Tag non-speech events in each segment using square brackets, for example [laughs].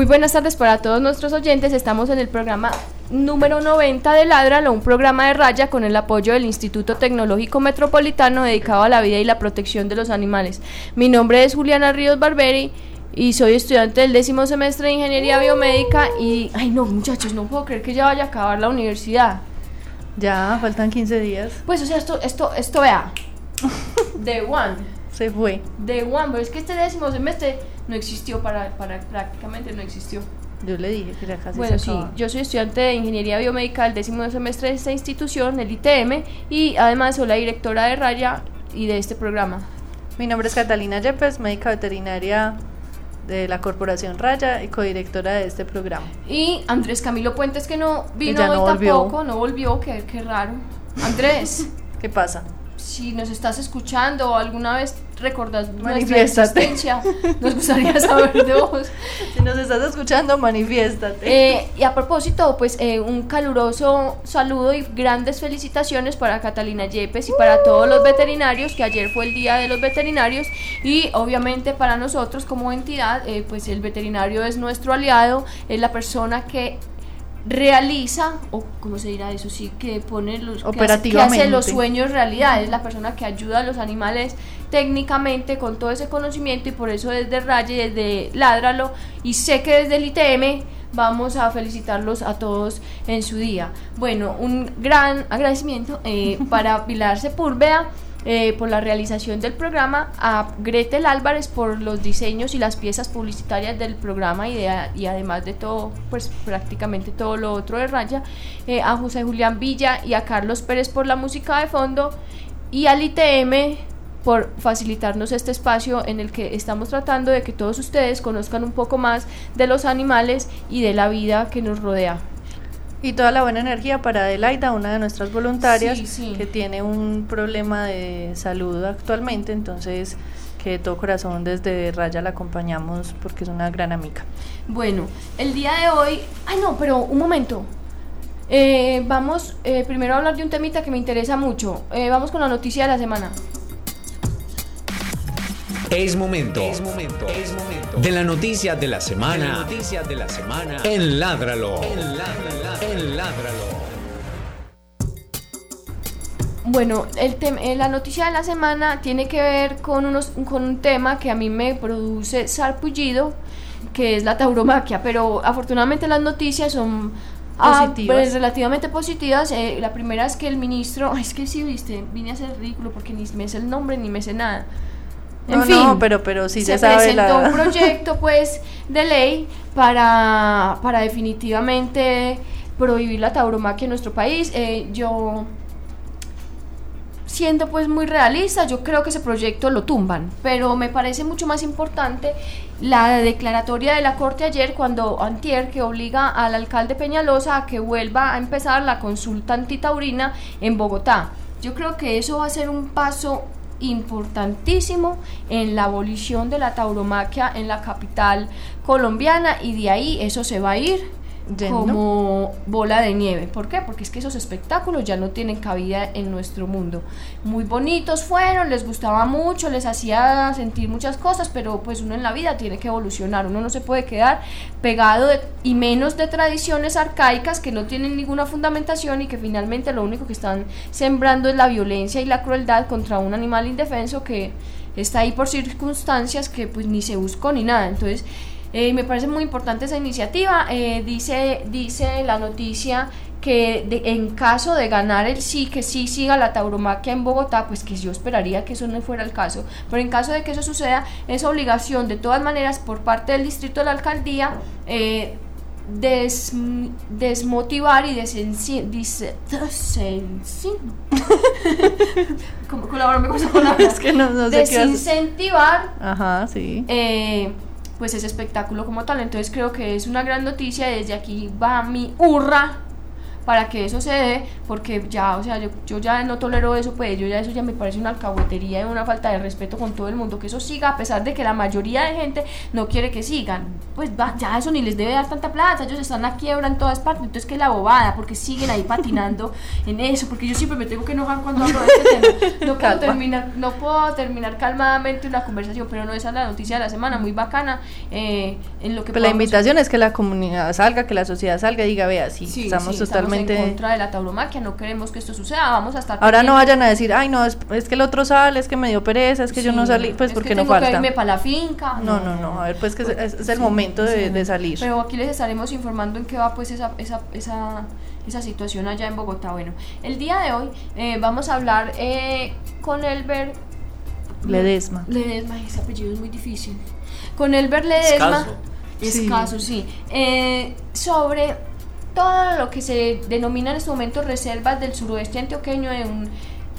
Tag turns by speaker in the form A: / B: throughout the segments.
A: Muy buenas tardes para todos nuestros oyentes. Estamos en el programa número 90 de Ladralo, un programa de raya con el apoyo del Instituto Tecnológico Metropolitano dedicado a la vida y la protección de los animales. Mi nombre es Juliana Ríos Barberi y soy estudiante del décimo semestre de Ingeniería Biomédica y, ay no muchachos, no puedo creer que ya vaya a acabar la universidad.
B: Ya, faltan 15 días.
A: Pues o sea, esto, esto, esto vea, [laughs] de one.
B: Se fue.
A: De one, pero es que este décimo semestre no existió para, para prácticamente no existió.
B: Yo le dije que era casi
A: Bueno,
B: se
A: sí, yo soy estudiante de Ingeniería Biomédica del décimo semestre de esta institución, el ITM, y además soy la directora de Raya y de este programa.
B: Mi nombre es Catalina Yepes, médica veterinaria de la Corporación Raya y codirectora de este programa.
A: Y Andrés Camilo Puentes, que no vino
B: ya
A: hoy
B: volvió.
A: tampoco, no volvió, qué, qué raro. Andrés, [laughs]
B: ¿Qué pasa?
A: Si nos estás escuchando o alguna vez recordás nuestra existencia, nos gustaría saber de vos. [laughs]
B: Si nos estás escuchando, manifiéstate.
A: Eh, y a propósito, pues eh, un caluroso saludo y grandes felicitaciones para Catalina Yepes y para todos los veterinarios, que ayer fue el Día de los Veterinarios, y obviamente para nosotros como entidad, eh, pues el veterinario es nuestro aliado, es la persona que realiza, o cómo se dirá eso, sí, que pone los, que hace- que hace, los sueños realidad, es la persona que ayuda a los animales técnicamente con todo ese conocimiento y por eso desde Raye, desde Ládralo y sé que desde el ITM vamos a felicitarlos a todos en su día. Bueno, un gran agradecimiento eh, para Pilar Sepúlveda eh, por la realización del programa, a Gretel Álvarez por los diseños y las piezas publicitarias del programa y, de- y además de todo, pues prácticamente todo lo otro de Raya, eh, a José Julián Villa y a Carlos Pérez por la música de fondo y al ITM por facilitarnos este espacio en el que estamos tratando de que todos ustedes conozcan un poco más de los animales y de la vida que nos rodea.
B: Y toda la buena energía para Adelaida, una de nuestras voluntarias,
A: Sí, sí.
B: que tiene un problema de salud actualmente, entonces que de todo corazón desde Raya la acompañamos porque es una gran amiga.
A: Bueno, el día de hoy... Ay, no, pero un momento. Eh, vamos eh, primero a hablar de un temita que me interesa mucho. Eh, vamos con la noticia de la semana.
C: Es momento. Es momento. Es momento. De la noticia de la semana. de la semana. En Ládralo. En Ládralo. En Ládralo.
A: Bueno, el tem- eh, la noticia de la semana tiene que ver con, unos, con un tema que a mí me produce sarpullido, que es la tauromaquia, pero afortunadamente las noticias son ah,
B: Positivas.
A: pues, relativamente positivas. Eh, la primera es que el ministro, [laughs] es que sí, viste, vine a ser ridículo porque ni me sé el nombre ni me sé nada. En
B: No,
A: fin,
B: no, pero, pero sí
A: se
B: se sabe
A: presentó
B: la...
A: un proyecto pues de ley para, para definitivamente prohibir la tauromaquia en nuestro país. Eh, yo siendo pues muy realista, yo creo que ese proyecto lo tumban, pero me parece mucho más importante la declaratoria de la Corte ayer cuando Antier que obliga al alcalde Peñalosa a que vuelva a empezar la consulta antitaurina en Bogotá. Yo creo que eso va a ser un paso importantísimo en la abolición de la tauromaquia en la capital colombiana y de ahí eso se va a ir
B: Yendo.
A: como bola de nieve. ¿Por qué? Porque es que esos espectáculos ya no tienen cabida en nuestro mundo. Muy bonitos fueron, les gustaba mucho, les hacía sentir muchas cosas, pero pues uno en la vida tiene que evolucionar, uno no se puede quedar pegado de- y menos de tradiciones arcaicas que no tienen ninguna fundamentación y que finalmente lo único que están sembrando es la violencia y la crueldad contra un animal indefenso que está ahí por circunstancias que pues ni se buscó ni nada. Entonces, eh, me parece muy importante esa iniciativa. Eh, dice, dice la noticia que de- en caso de ganar el sí, que sí siga la tauromaquia en Bogotá, pues que yo esperaría que eso no fuera el caso, pero en caso de que eso suceda, es obligación de todas maneras por parte del distrito de la alcaldía eh, des- desmotivar y desenci- dice- desenci- [laughs] ¿Cómo colaborarme con? [laughs]
B: Es que no, no sé qué haces.
A: Desincentivar
B: Ajá, sí.
A: eh, pues ese espectáculo como tal. Entonces creo que es una gran noticia, desde aquí va mi hurra para que eso se dé, porque ya, o sea, yo, yo, ya no tolero eso, pues yo ya eso ya me parece una alcahuetería y una falta de respeto con todo el mundo, que eso siga, a pesar de que la mayoría de gente no quiere que sigan, pues va, ya eso ni les debe dar tanta plata, ellos están a quiebra en todas partes, entonces que la bobada, porque siguen ahí patinando [laughs] en eso, porque yo siempre me tengo que enojar cuando hablo de este tema, [laughs] no puedo, terminar, no puedo terminar calmadamente una conversación, pero no esa es la noticia de la semana, muy bacana, eh, en lo que...
B: Pero la invitación es que la comunidad salga, que la sociedad salga y diga, vea, sí, estamos totalmente
A: en contra de la tauromaquia, no queremos que esto suceda, vamos a estar...
B: Ahora no vayan a decir, ay no, es, que el otro sale, es que me dio pereza, es que yo no salí, pues porque no falta.
A: Que irme para la finca.
B: No, no, no, a ver, pues que es, el momento de, salir.
A: Pero aquí les estaremos informando en qué va pues esa, esa, esa, esa situación allá en Bogotá. Bueno, el día de hoy eh, vamos a hablar eh, con Elber...
B: Ledesma.
A: Ledesma, ese apellido es muy difícil. Con Elber Ledesma... Escaso, sí. sí. Eh, sobre todo lo que se denomina en este momento reservas del suroeste antioqueño, de un,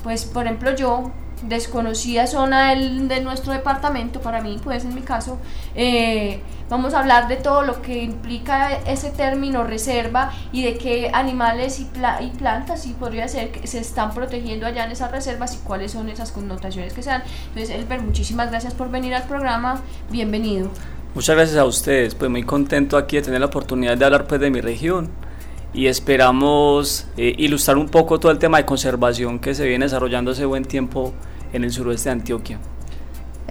A: pues por ejemplo yo, desconocida zona del, de nuestro departamento, para mí, pues en mi caso, eh, vamos a hablar de todo lo que implica ese término reserva y de qué animales y, y plantas, y podría ser, que se están protegiendo allá en esas reservas y cuáles son esas connotaciones que se dan. Entonces, Elber, muchísimas gracias por venir al programa, bienvenido.
D: Muchas gracias a ustedes, pues muy contento aquí de tener la oportunidad de hablar pues de mi región y esperamos eh, ilustrar un poco todo el tema de conservación que se viene desarrollando hace buen tiempo en el suroeste de Antioquia.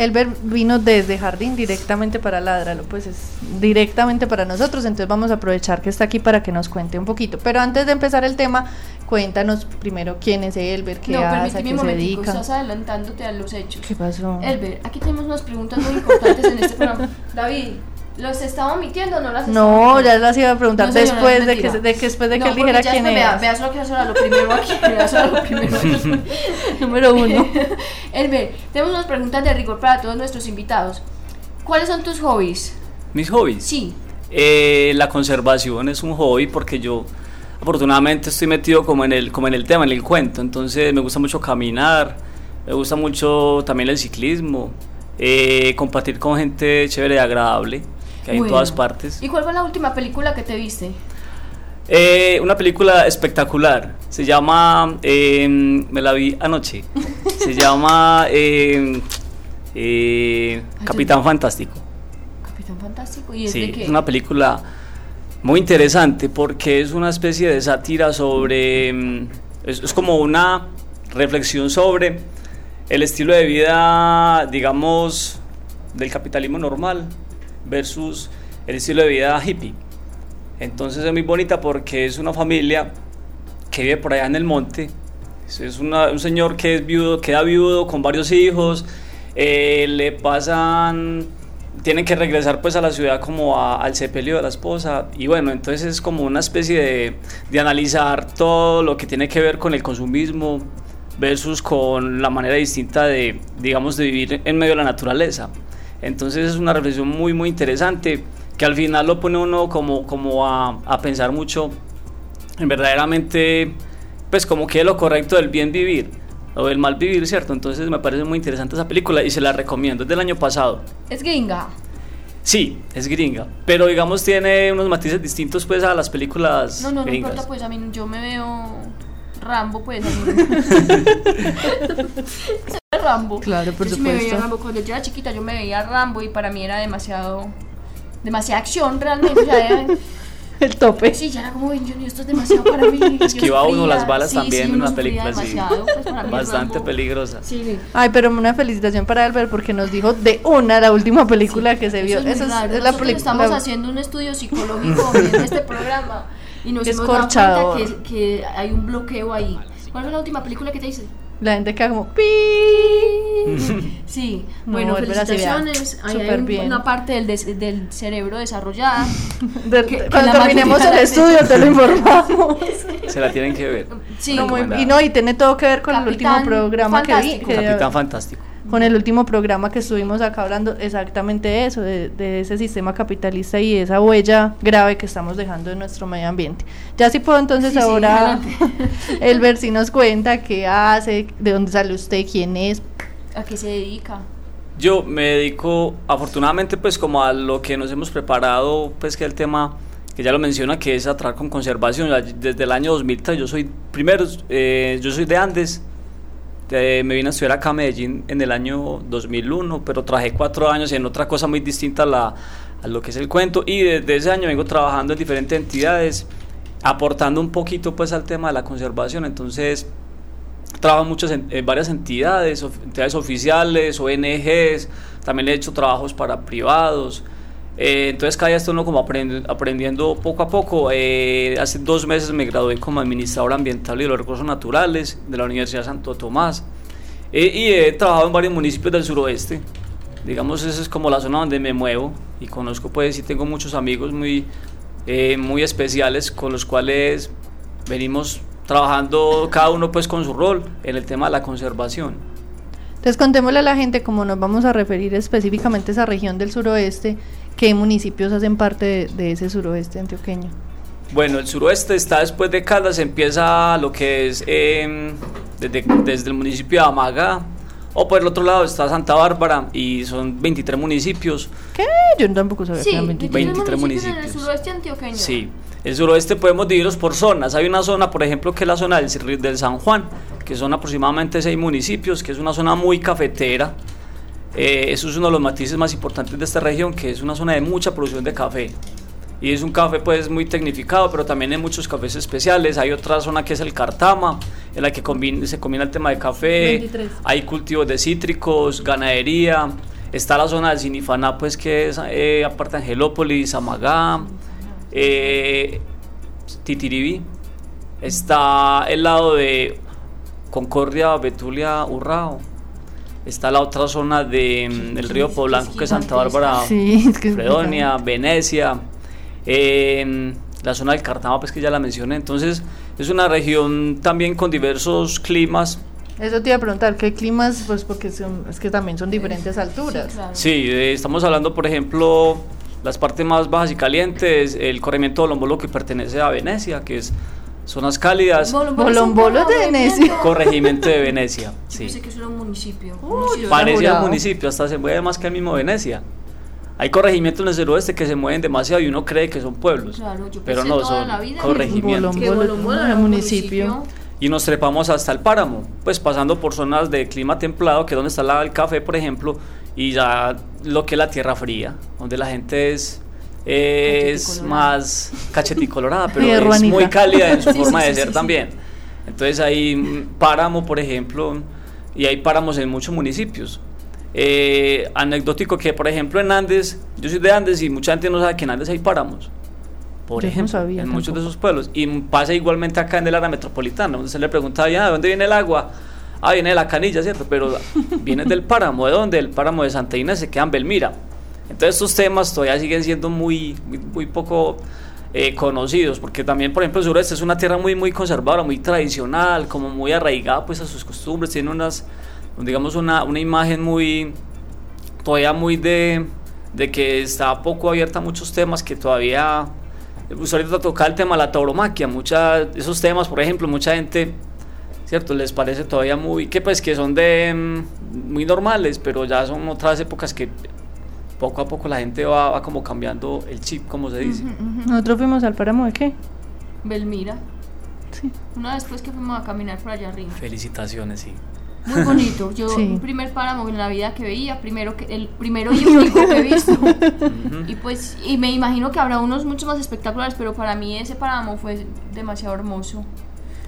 B: Elber vino desde Jardín directamente para Ladralo, pues es directamente para nosotros, entonces vamos a aprovechar que está aquí para que nos cuente un poquito. Pero antes de empezar el tema, cuéntanos primero quién es Elber, qué hace, a qué se dedica.
A: estás adelantándote a los hechos.
B: ¿Qué pasó?
A: Elber, aquí tenemos unas preguntas muy importantes en este programa. [laughs] David, ¿Los estaba omitiendo o no las
B: estaba No, ya las iba a preguntar después, de que, de que, después de que él dijera quién es.
A: Vea, vea solo que eso era lo primero aquí. Vea solo lo primero [laughs]
B: Número uno. [laughs]
A: Elber, tenemos unas preguntas de rigor para todos nuestros invitados. ¿Cuáles son tus hobbies?
D: ¿Mis hobbies?
A: Sí.
D: Eh, la conservación es un hobby porque yo afortunadamente estoy metido como en el como en el tema, en el cuento. Entonces me gusta mucho caminar, me gusta mucho también el ciclismo, eh, compartir con gente chévere y agradable que hay en todas partes.
A: ¿Y cuál fue la última película que te viste?
D: Eh, una película espectacular. Se llama. Em, me la vi anoche. [laughs] Se llama. Em, eh, Capitán Fantástico.
A: Capitán Fantástico. ¿Y es
D: sí, Es una película muy interesante porque es una especie de sátira sobre. Em, es como una reflexión sobre el estilo de vida, digamos, del capitalismo normal versus el estilo de vida hippie. Entonces es muy bonita porque es una familia que vive por allá en el monte. Es un señor que es viudo, queda viudo con varios hijos. Eh, le pasan, tienen que regresar pues a la ciudad como al sepelio de la esposa. Y bueno, entonces es como una especie de, de analizar todo lo que tiene que ver con el consumismo versus con la manera distinta de, digamos, de vivir en medio de la naturaleza. Entonces es una reflexión muy, muy interesante que al final lo pone uno como, como a, a pensar mucho en verdaderamente, pues como que es lo correcto del bien vivir o del mal vivir, ¿cierto? Entonces me parece muy interesante esa película y se la recomiendo, es del año pasado.
A: ¿Es gringa?
D: Sí, es gringa, pero digamos tiene unos matices distintos pues a las películas
A: No, no,
D: no
A: importa, pues a mí yo me veo Rambo, pues. [laughs] Rambo.
B: Claro, por supuesto.
A: Me veía Rambo. Cuando yo era chiquita yo me veía Rambo y para mí era demasiado... Demasiada acción realmente. [laughs]
B: el tope.
A: Sí, ya era como, yo, esto es demasiado para mí.
D: Esquiva uno las balas también en una película así. Pues, bastante peligrosa.
A: Sí.
B: Ay, pero una felicitación para Albert porque nos dijo de una la última película que se vio. Eso es, es, la película.
A: Estamos haciendo un estudio psicológico en este programa y nos hemos dado cuenta que, que, hay un bloqueo ahí. ¿Cuál fue la última película que te hice?
B: La gente queda como pi. [laughs]
A: Sí, [laughs] bueno, felicitaciones. Ahí hay una parte del, del cerebro desarrollada. [laughs]
B: cuando terminemos el estudio te lo informamos.
D: Se la tienen que ver.
A: Sí,
B: y no, y tiene todo que ver con el último programa que vi.
D: Capitán Fantástico
B: con el último programa que estuvimos acá hablando exactamente eso, de, ese sistema capitalista y esa huella grave que estamos dejando en nuestro medio ambiente. Ya si puedo entonces ahora el ver [laughs] si nos cuenta qué hace, de dónde sale usted, quién es.
A: ¿A qué se dedica?
D: Yo me dedico, afortunadamente, pues como a lo que nos hemos preparado, pues que el tema que ya lo menciona, que es atraer con conservación. Desde el año 2003 yo soy, primero, eh, yo soy de Andes, me vine a estudiar acá a Medellín en el año 2001, pero trabajé cuatro años en otra cosa muy distinta a, la, lo que es el cuento y desde ese año vengo trabajando en diferentes entidades, aportando un poquito pues al tema de la conservación, entonces trabajo muchas en, varias entidades, entidades oficiales, ONGs, también he hecho trabajos para privados, eh, entonces cada día estoy uno como aprendiendo poco a poco. Eh, hace dos meses me gradué como administrador ambiental y de los recursos naturales de la Universidad Santo Tomás. Eh, y he trabajado en varios municipios del suroeste. Digamos, esa es como la zona donde me muevo y conozco pues y tengo muchos amigos muy, muy especiales con los cuales venimos trabajando cada uno pues con su rol en el tema de la conservación.
B: Entonces contémosle a la gente cómo nos vamos a referir específicamente a esa región del suroeste, ¿Qué municipios hacen parte de, ese suroeste antioqueño?
D: Bueno, el suroeste está después de Caldas, empieza lo que es em, desde, el municipio de Amaga, o por el otro lado está Santa Bárbara y son 23 municipios.
B: ¿Qué? Yo tampoco sabía que eran
A: 23, 23 municipios. En el suroeste antioqueño.
D: Sí. El suroeste podemos dividirlos por zonas. Hay una zona, por ejemplo, que es la zona del, del San Juan, que son aproximadamente 6 municipios, que es una zona muy cafetera. Eh, eso es uno de los matices más importantes de esta región, que es una zona de mucha producción de café. Y es un café pues muy tecnificado, pero también hay muchos cafés especiales. Hay otra zona que es el Cartama, en la que se combina el tema de café. Hay cultivos de cítricos, ganadería. Está la zona del Sinifaná, pues que es eh, aparte de Angelópolis, Amagá, eh, Titiribí. Está el lado de Concordia, Betulia, Urrao Está la otra zona del de, río Poblanco, que es Santa Bárbara, Fredonia, Venecia, la zona del Cartama, pues que ya la mencioné. Entonces, es una región también con diversos climas.
B: Eso te iba a preguntar, ¿qué climas? Pues porque es que también son diferentes alturas.
D: Sí, eh, estamos hablando, por ejemplo, las partes más bajas y calientes, el corrimiento de Lombolo que pertenece a Venecia, que es Zonas cálidas.
B: Bolombolo de Venecia.
D: Corregimiento de Venecia. Sí.
A: Pensé que eso era un municipio.
D: Parecía un municipio, hasta se mueve más que el mismo Venecia. Hay corregimientos en el suroeste que se mueven demasiado y uno cree que son pueblos.
A: Claro, yo
D: pero no, son corregimientos.
B: Bolombolo era un municipio.
D: Y nos trepamos hasta el páramo, pues pasando por zonas de clima templado, que es donde está el café, por ejemplo, y ya lo que es la tierra fría, donde la gente es es más cacheticolorada, pero es muy cálida en su [laughs] forma de ser también. Entonces hay páramo, por ejemplo, y hay páramos en muchos municipios. Eh, anecdótico que, por ejemplo, en Andes, yo soy de Andes y mucha gente no sabe que en Andes hay páramos. Por ejemplo, en muchos de esos pueblos. Y pasa igualmente acá en el área metropolitana, donde se le pregunta, ¿de dónde viene el agua? Ah, viene de la canilla, ¿cierto? Pero [laughs] viene del páramo. ¿De dónde? El páramo de Santa Inés se queda en Belmira. Entonces estos temas todavía siguen siendo muy, muy, poco eh, conocidos, porque también, por ejemplo, el sureste es una tierra muy, muy conservadora, muy tradicional, como muy arraigada pues a sus costumbres, tiene unas, digamos, una, una imagen muy, todavía muy de, de que está poco abierta a muchos temas que todavía, pues ahorita toca el tema de la tauromaquia, muchas, esos temas, por ejemplo, mucha gente ¿cierto? Les parece todavía muy, que pues que son de mm, muy normales, pero ya son otras épocas que poco a poco la gente va, como cambiando el chip, como se dice.
B: Nosotros fuimos al páramo de qué?
A: Belmira. Sí. Una vez después que fuimos a caminar por allá arriba.
D: Felicitaciones, sí.
A: Muy [laughs] bonito. Yo, un primer páramo en la vida que veía, primero que el primero [laughs] y único que he visto. y pues, y me imagino que habrá unos mucho más espectaculares, pero para mí ese páramo fue demasiado hermoso.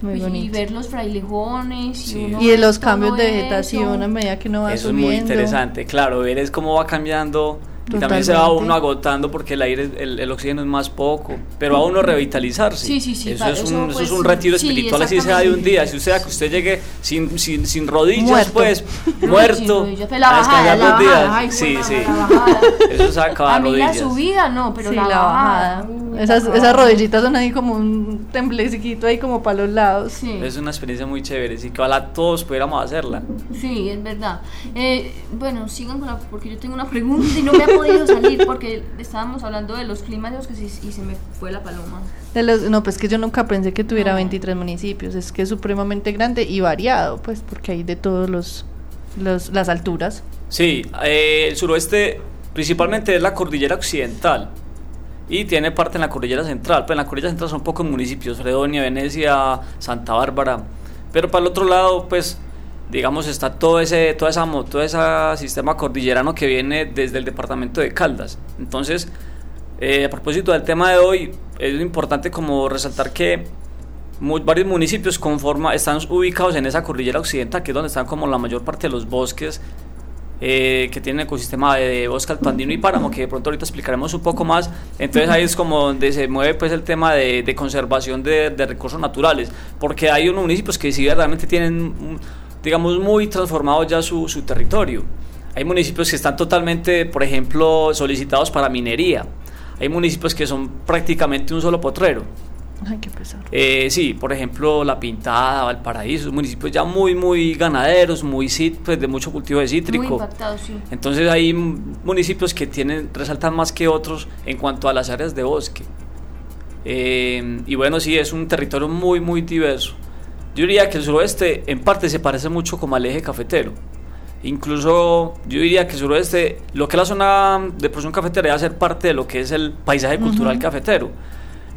A: Muy bonito. Y ver los frailejones y,
B: y los cambios de vegetación a medida que uno va
D: eso
B: subiendo.
D: es muy interesante, claro, ver es cómo va cambiando y también se va uno agotando porque el aire, el, el, oxígeno es más poco, pero a uno revitalizarse.
A: Sí, sí, sí.
D: Eso, es, un, eso es un retiro espiritual, así sea de un día. Si usted, que usted llegue sin, sin, sin rodillas, muerto. pues, [laughs] muerto,
A: la bajada, la
D: bajada. sí, sí. [laughs] Eso es acabar
A: A mí
D: rodillas.
A: la subida no, pero la, bajada.
B: esas, esas rodillitas son ahí como un temblecito ahí como para los lados.
D: Sí. Es una experiencia muy chévere, sí, que ojalá todos pudiéramos hacerla.
A: Sí, es verdad. Eh, bueno, sigan con la, porque yo tengo una pregunta y no me podido salir porque estábamos hablando de los climas que y se me fue la paloma.
B: De los, no, pues que yo nunca pensé que tuviera 23 municipios, es que es supremamente grande y variado, pues porque hay de todos los, los las alturas.
D: Sí, eh, el suroeste principalmente es la cordillera occidental y tiene parte en la cordillera central. Pues en la cordillera central son pocos municipios, Fredonia, Venecia, Santa Bárbara. Pero para el otro lado, pues digamos, está todo ese, toda esa, todo ese sistema cordillerano que viene desde el departamento de Caldas. Entonces, eh, a propósito del tema de hoy, es importante como resaltar que varios municipios conforma, están ubicados en esa cordillera occidental, que es donde están como la mayor parte de los bosques eh, que tienen ecosistema de bosque alpandino y páramo, que de pronto ahorita explicaremos un poco más. Entonces ahí es como donde se mueve pues el tema de, conservación de, recursos naturales, porque hay unos municipios que sí realmente tienen, digamos, muy transformado ya su, su territorio. Hay municipios que están totalmente, por ejemplo, solicitados para minería. Hay municipios que son prácticamente un solo potrero.
B: Ay, qué pesado.
D: Eh, sí, por ejemplo, La Pintada, Valparaíso, municipios ya muy, muy ganaderos, muy pues, de mucho cultivo de cítrico. Muy
A: sí.
D: Entonces hay municipios que tienen, resaltan más que otros en cuanto a las áreas de bosque. Eh, y bueno, sí, es un territorio muy, muy diverso. Yo diría que el suroeste en parte se parece mucho como al eje cafetero. Incluso yo diría que el suroeste, lo que es la zona de producción cafetera, debe ser parte de lo que es el paisaje cultural cafetero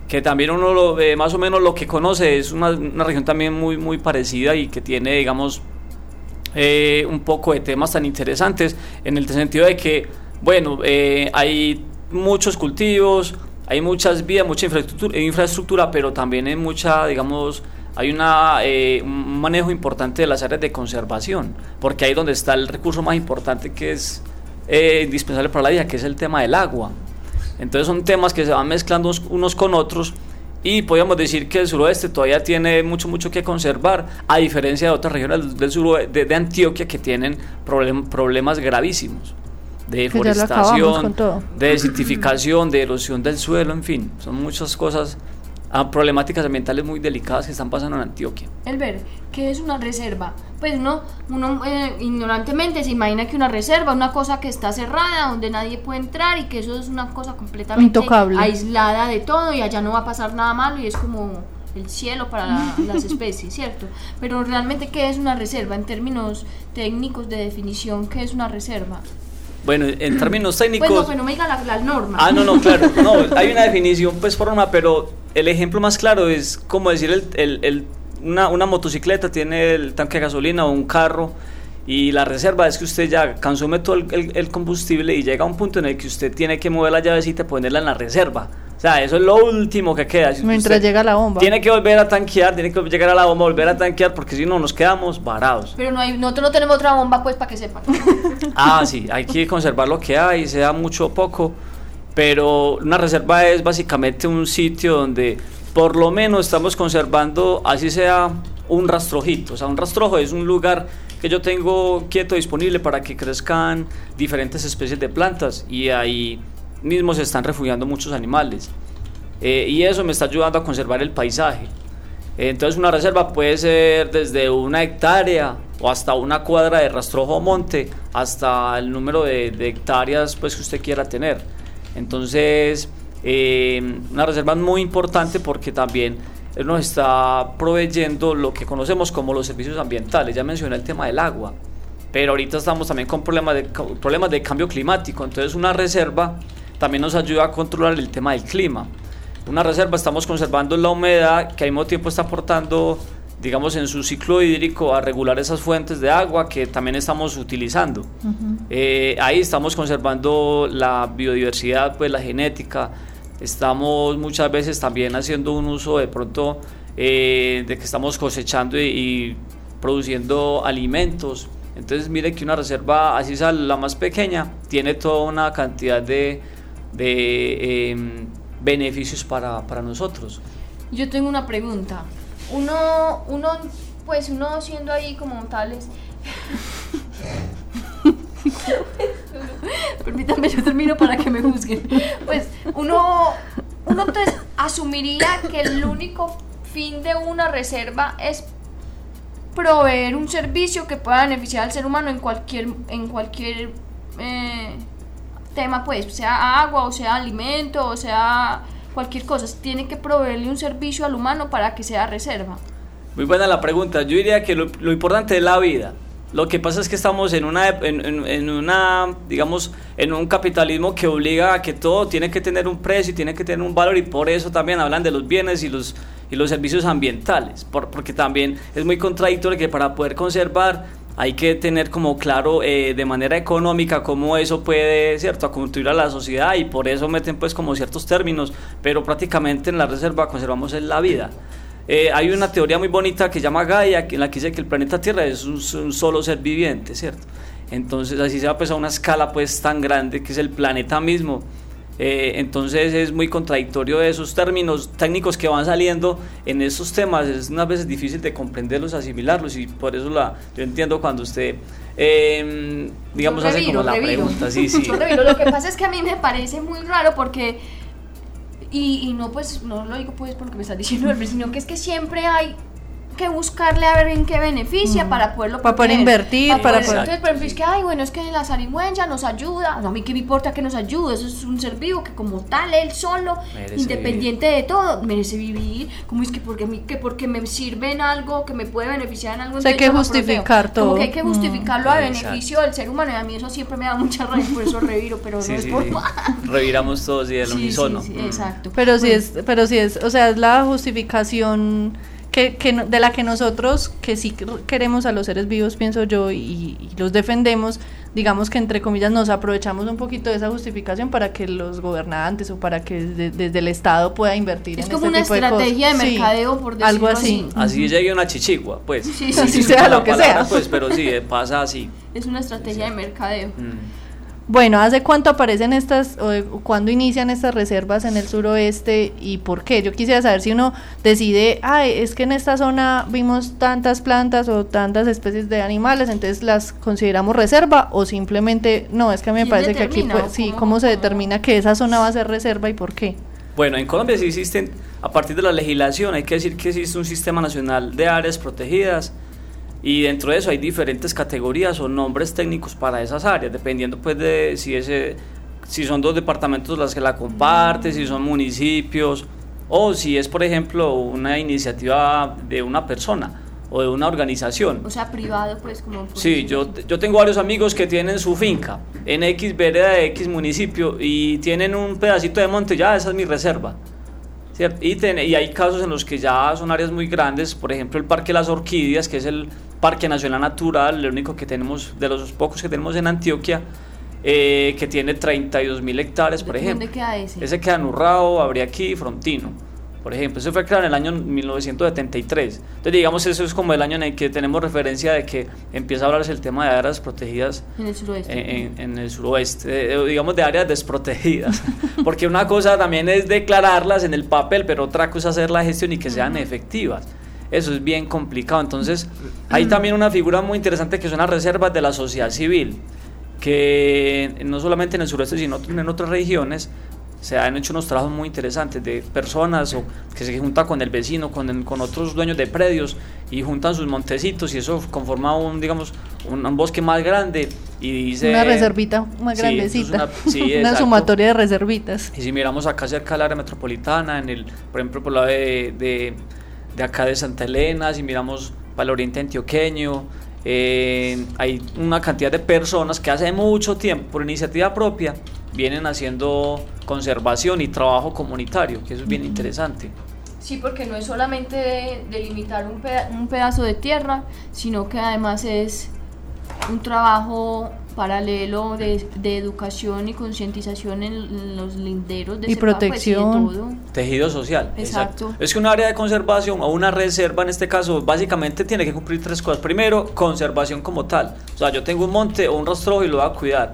D: que también uno lo ve más o menos lo que conoce, es una, una región también muy, muy parecida y que tiene, digamos, eh, un poco de temas tan interesantes en el sentido de que, bueno, eh, hay muchos cultivos, hay muchas vías, mucha infraestructura, infraestructura pero también hay mucha, digamos, hay una, eh, un manejo importante de las áreas de conservación, porque ahí donde está el recurso más importante que es indispensable para la vida, que es el tema del agua. Entonces son temas que se van mezclando unos con otros y podríamos decir que el suroeste todavía tiene mucho, mucho que conservar, a diferencia de otras regiones del sur de, Antioquia que tienen problemas gravísimos de deforestación, de desertificación, de erosión del suelo, en fin, son muchas cosas a problemáticas ambientales muy delicadas que están pasando en Antioquia.
A: ver ¿qué es una reserva? Pues uno, uno eh, ignorantemente se imagina que una reserva es una cosa que está cerrada, donde nadie puede entrar y que eso es una cosa completamente aislada de todo y allá no va a pasar nada malo y es como el cielo para [laughs] las especies, ¿cierto? Pero realmente, ¿qué es una reserva? En términos técnicos de definición, ¿qué es una reserva?
D: Bueno, en términos técnicos...
A: Pues no, me diga la, norma.
D: Ah, no, no, claro. [laughs] No, hay una definición, pues, forma, pero el ejemplo más claro es como decir el, el, una, una, motocicleta tiene el tanque de gasolina o un carro y la reserva es que usted ya consume todo el, el, combustible y llega a un punto en el que usted tiene que mover la llavecita y ponerla en la reserva. Sea, eso es lo último que queda.
B: Mientras llega la bomba.
D: Tiene que volver a tanquear, tiene que llegar a la bomba, volver a tanquear, porque si no nos quedamos varados.
A: Pero no hay, nosotros no tenemos otra bomba, pues, para que sepan. [laughs]
D: ah, sí, hay que conservar lo que hay, sea mucho o poco pero una reserva es básicamente un sitio donde por lo menos estamos conservando, así sea un rastrojito, o sea, un rastrojo es un lugar que yo tengo quieto disponible para que crezcan diferentes especies de plantas y ahí mismo se están refugiando muchos animales. Eh, y eso me está ayudando a conservar el paisaje. Entonces una reserva puede ser desde una hectárea o hasta una cuadra de rastrojo monte hasta el número de, de hectáreas pues, que usted quiera tener. Entonces, eh, una reserva muy importante porque también nos está proveyendo lo que conocemos como los servicios ambientales. Ya mencioné el tema del agua, pero ahorita estamos también con problemas de, problemas de cambio climático. Entonces, una reserva también nos ayuda a controlar el tema del clima. Una reserva estamos conservando la humedad que al mismo tiempo está aportando digamos, en su ciclo hídrico a regular esas fuentes de agua que también estamos utilizando. Eh, ahí estamos conservando la biodiversidad, pues la genética, estamos muchas veces también haciendo un uso de pronto eh, de que estamos cosechando y, produciendo alimentos. Entonces mire que una reserva, así sea la más pequeña, tiene toda una cantidad de, de em, beneficios para, para nosotros.
A: Yo tengo una pregunta uno, uno, pues uno siendo ahí como tales. [laughs] Permítanme, yo termino para que me juzguen. Pues uno, uno entonces asumiría que el único fin de una reserva es proveer un servicio que pueda beneficiar al ser humano en cualquier, en cualquier eh, tema, pues, sea agua, o sea alimento, o sea cualquier cosa, tiene que proveerle un servicio al humano para que sea reserva.
D: Muy buena la pregunta. Yo diría que lo, importante es la vida. Lo que pasa es que estamos en una, en, una, digamos, en un capitalismo que obliga a que todo tiene que tener un precio y tiene que tener un valor y por eso también hablan de los bienes y los, y los servicios ambientales, porque también es muy contradictorio que para poder conservar hay que tener como claro eh, de manera económica cómo eso puede, ¿cierto?, contribuir a la sociedad y por eso meten pues como ciertos términos, pero prácticamente en la reserva conservamos en la vida. Eh, hay una teoría muy bonita que llama Gaia, en la que dice que el planeta Tierra es un, solo ser viviente, ¿cierto? Entonces así se va pues a una escala pues tan grande que es el planeta mismo. Eh, entonces es muy contradictorio de esos términos técnicos que van saliendo en esos temas, es unas veces difícil de comprenderlos, asimilarlos y por eso la, yo entiendo cuando usted, eh, digamos, hace como la pregunta. Sí, sí. [laughs]
A: Lo que pasa es que a mí me parece muy raro porque y, y, no, pues, no lo digo pues porque me estás diciendo, [laughs] sino que es que siempre hay que buscarle a ver en qué beneficia para poderlo
B: para poder invertir para,
A: poder, entonces por ejemplo es que ay bueno es que la zarigüeya nos ayuda a mí qué me importa que nos ayude eso es un ser vivo que como tal él solo independiente de todo merece vivir. Como es que porque mí que porque me sirve en algo que me puede beneficiar en algo
B: o sea, hay que justificar todo
A: como que hay que justificarlo a beneficio del ser humano y a mí eso siempre me da mucha rabia por eso reviro pero no es por
D: reviramos todos y del unísono
A: exacto.
B: Pero si es pero si es o sea es la justificación que, de la que nosotros, que sí queremos a los seres vivos, pienso yo, y, los defendemos, digamos que entre comillas nos aprovechamos un poquito de esa justificación para que los gobernantes o para que desde el Estado pueda invertir
A: es como este una estrategia de, mercadeo, por decirlo
B: algo así.
D: Así, llegue una chichigua, pues.
B: Sí, sí, sea lo que sea.
D: Pues, pero sí, pasa así.
A: Es una estrategia de mercadeo. Mm.
B: Bueno, ¿hace cuánto aparecen estas, o cuándo inician estas reservas en el suroeste y por qué? Yo quisiera saber si uno decide, ay, es que en esta zona vimos tantas plantas o tantas especies de animales, entonces las consideramos reserva o simplemente, no, es que a mí me parece que aquí, pues, sí, ¿cómo se determina que esa zona va a ser reserva y por qué?
D: Bueno, en Colombia sí existen, a partir de la legislación, hay que decir que existe un sistema nacional de áreas protegidas, y dentro de eso hay diferentes categorías o nombres técnicos para esas áreas, dependiendo pues de si, ese, si son dos departamentos los que la comparten, si son municipios o si es por ejemplo una iniciativa de una persona o de una organización.
A: O sea, privado pues como...
D: Sí, yo, yo tengo varios amigos que tienen su finca en X vereda de X municipio y tienen un pedacito de monte, ya esa es mi reserva. Y, y hay casos en los que ya son áreas muy grandes, por ejemplo el Parque Las Orquídeas, que es el Parque Nacional Natural, el único que tenemos, de los pocos que tenemos en Antioquia, eh, que tiene 32 mil hectáreas, por ejemplo.
A: ¿Dónde queda ese?
D: Ese queda en Urrao, aquí Frontino. Por ejemplo, eso fue creado en el año 1973. Entonces, digamos, eso es como el año en el que tenemos referencia de que empieza a hablarse el tema de áreas protegidas
A: en el suroeste.
D: En, el suroeste, eh, digamos, de áreas desprotegidas. [laughs] Porque una cosa también es declararlas en el papel, pero otra cosa es hacer la gestión y que sean efectivas. Eso es bien complicado. Entonces, hay también una figura muy interesante que son las reservas de la sociedad civil, que no solamente en el sureste, sino en otras regiones se han hecho unos trabajos muy interesantes de personas o que se juntan con el vecino, con, con otros dueños de predios y juntan sus montecitos y eso conforma un, digamos, un, bosque más grande y dice...
B: Una reservita más grandecita, una, [laughs] sumatoria de reservitas.
D: Y si miramos acá cerca del área metropolitana, en el, por ejemplo, por la de, de de acá de Santa Elena, si miramos para el oriente antioqueño, eh, hay una cantidad de personas que hace mucho tiempo, por iniciativa propia, vienen haciendo conservación y trabajo comunitario, que eso es bien interesante.
A: Sí, porque no es solamente delimitar un, un pedazo de tierra, sino que además es un trabajo paralelo de, de educación y concientización en los linderos de
B: y protección.
D: tejido social
A: exacto.
D: es que un área de conservación o una reserva en este caso básicamente tiene que cumplir tres cosas. Primero conservación como tal. O sea yo tengo un monte o un rastro y lo voy a cuidar.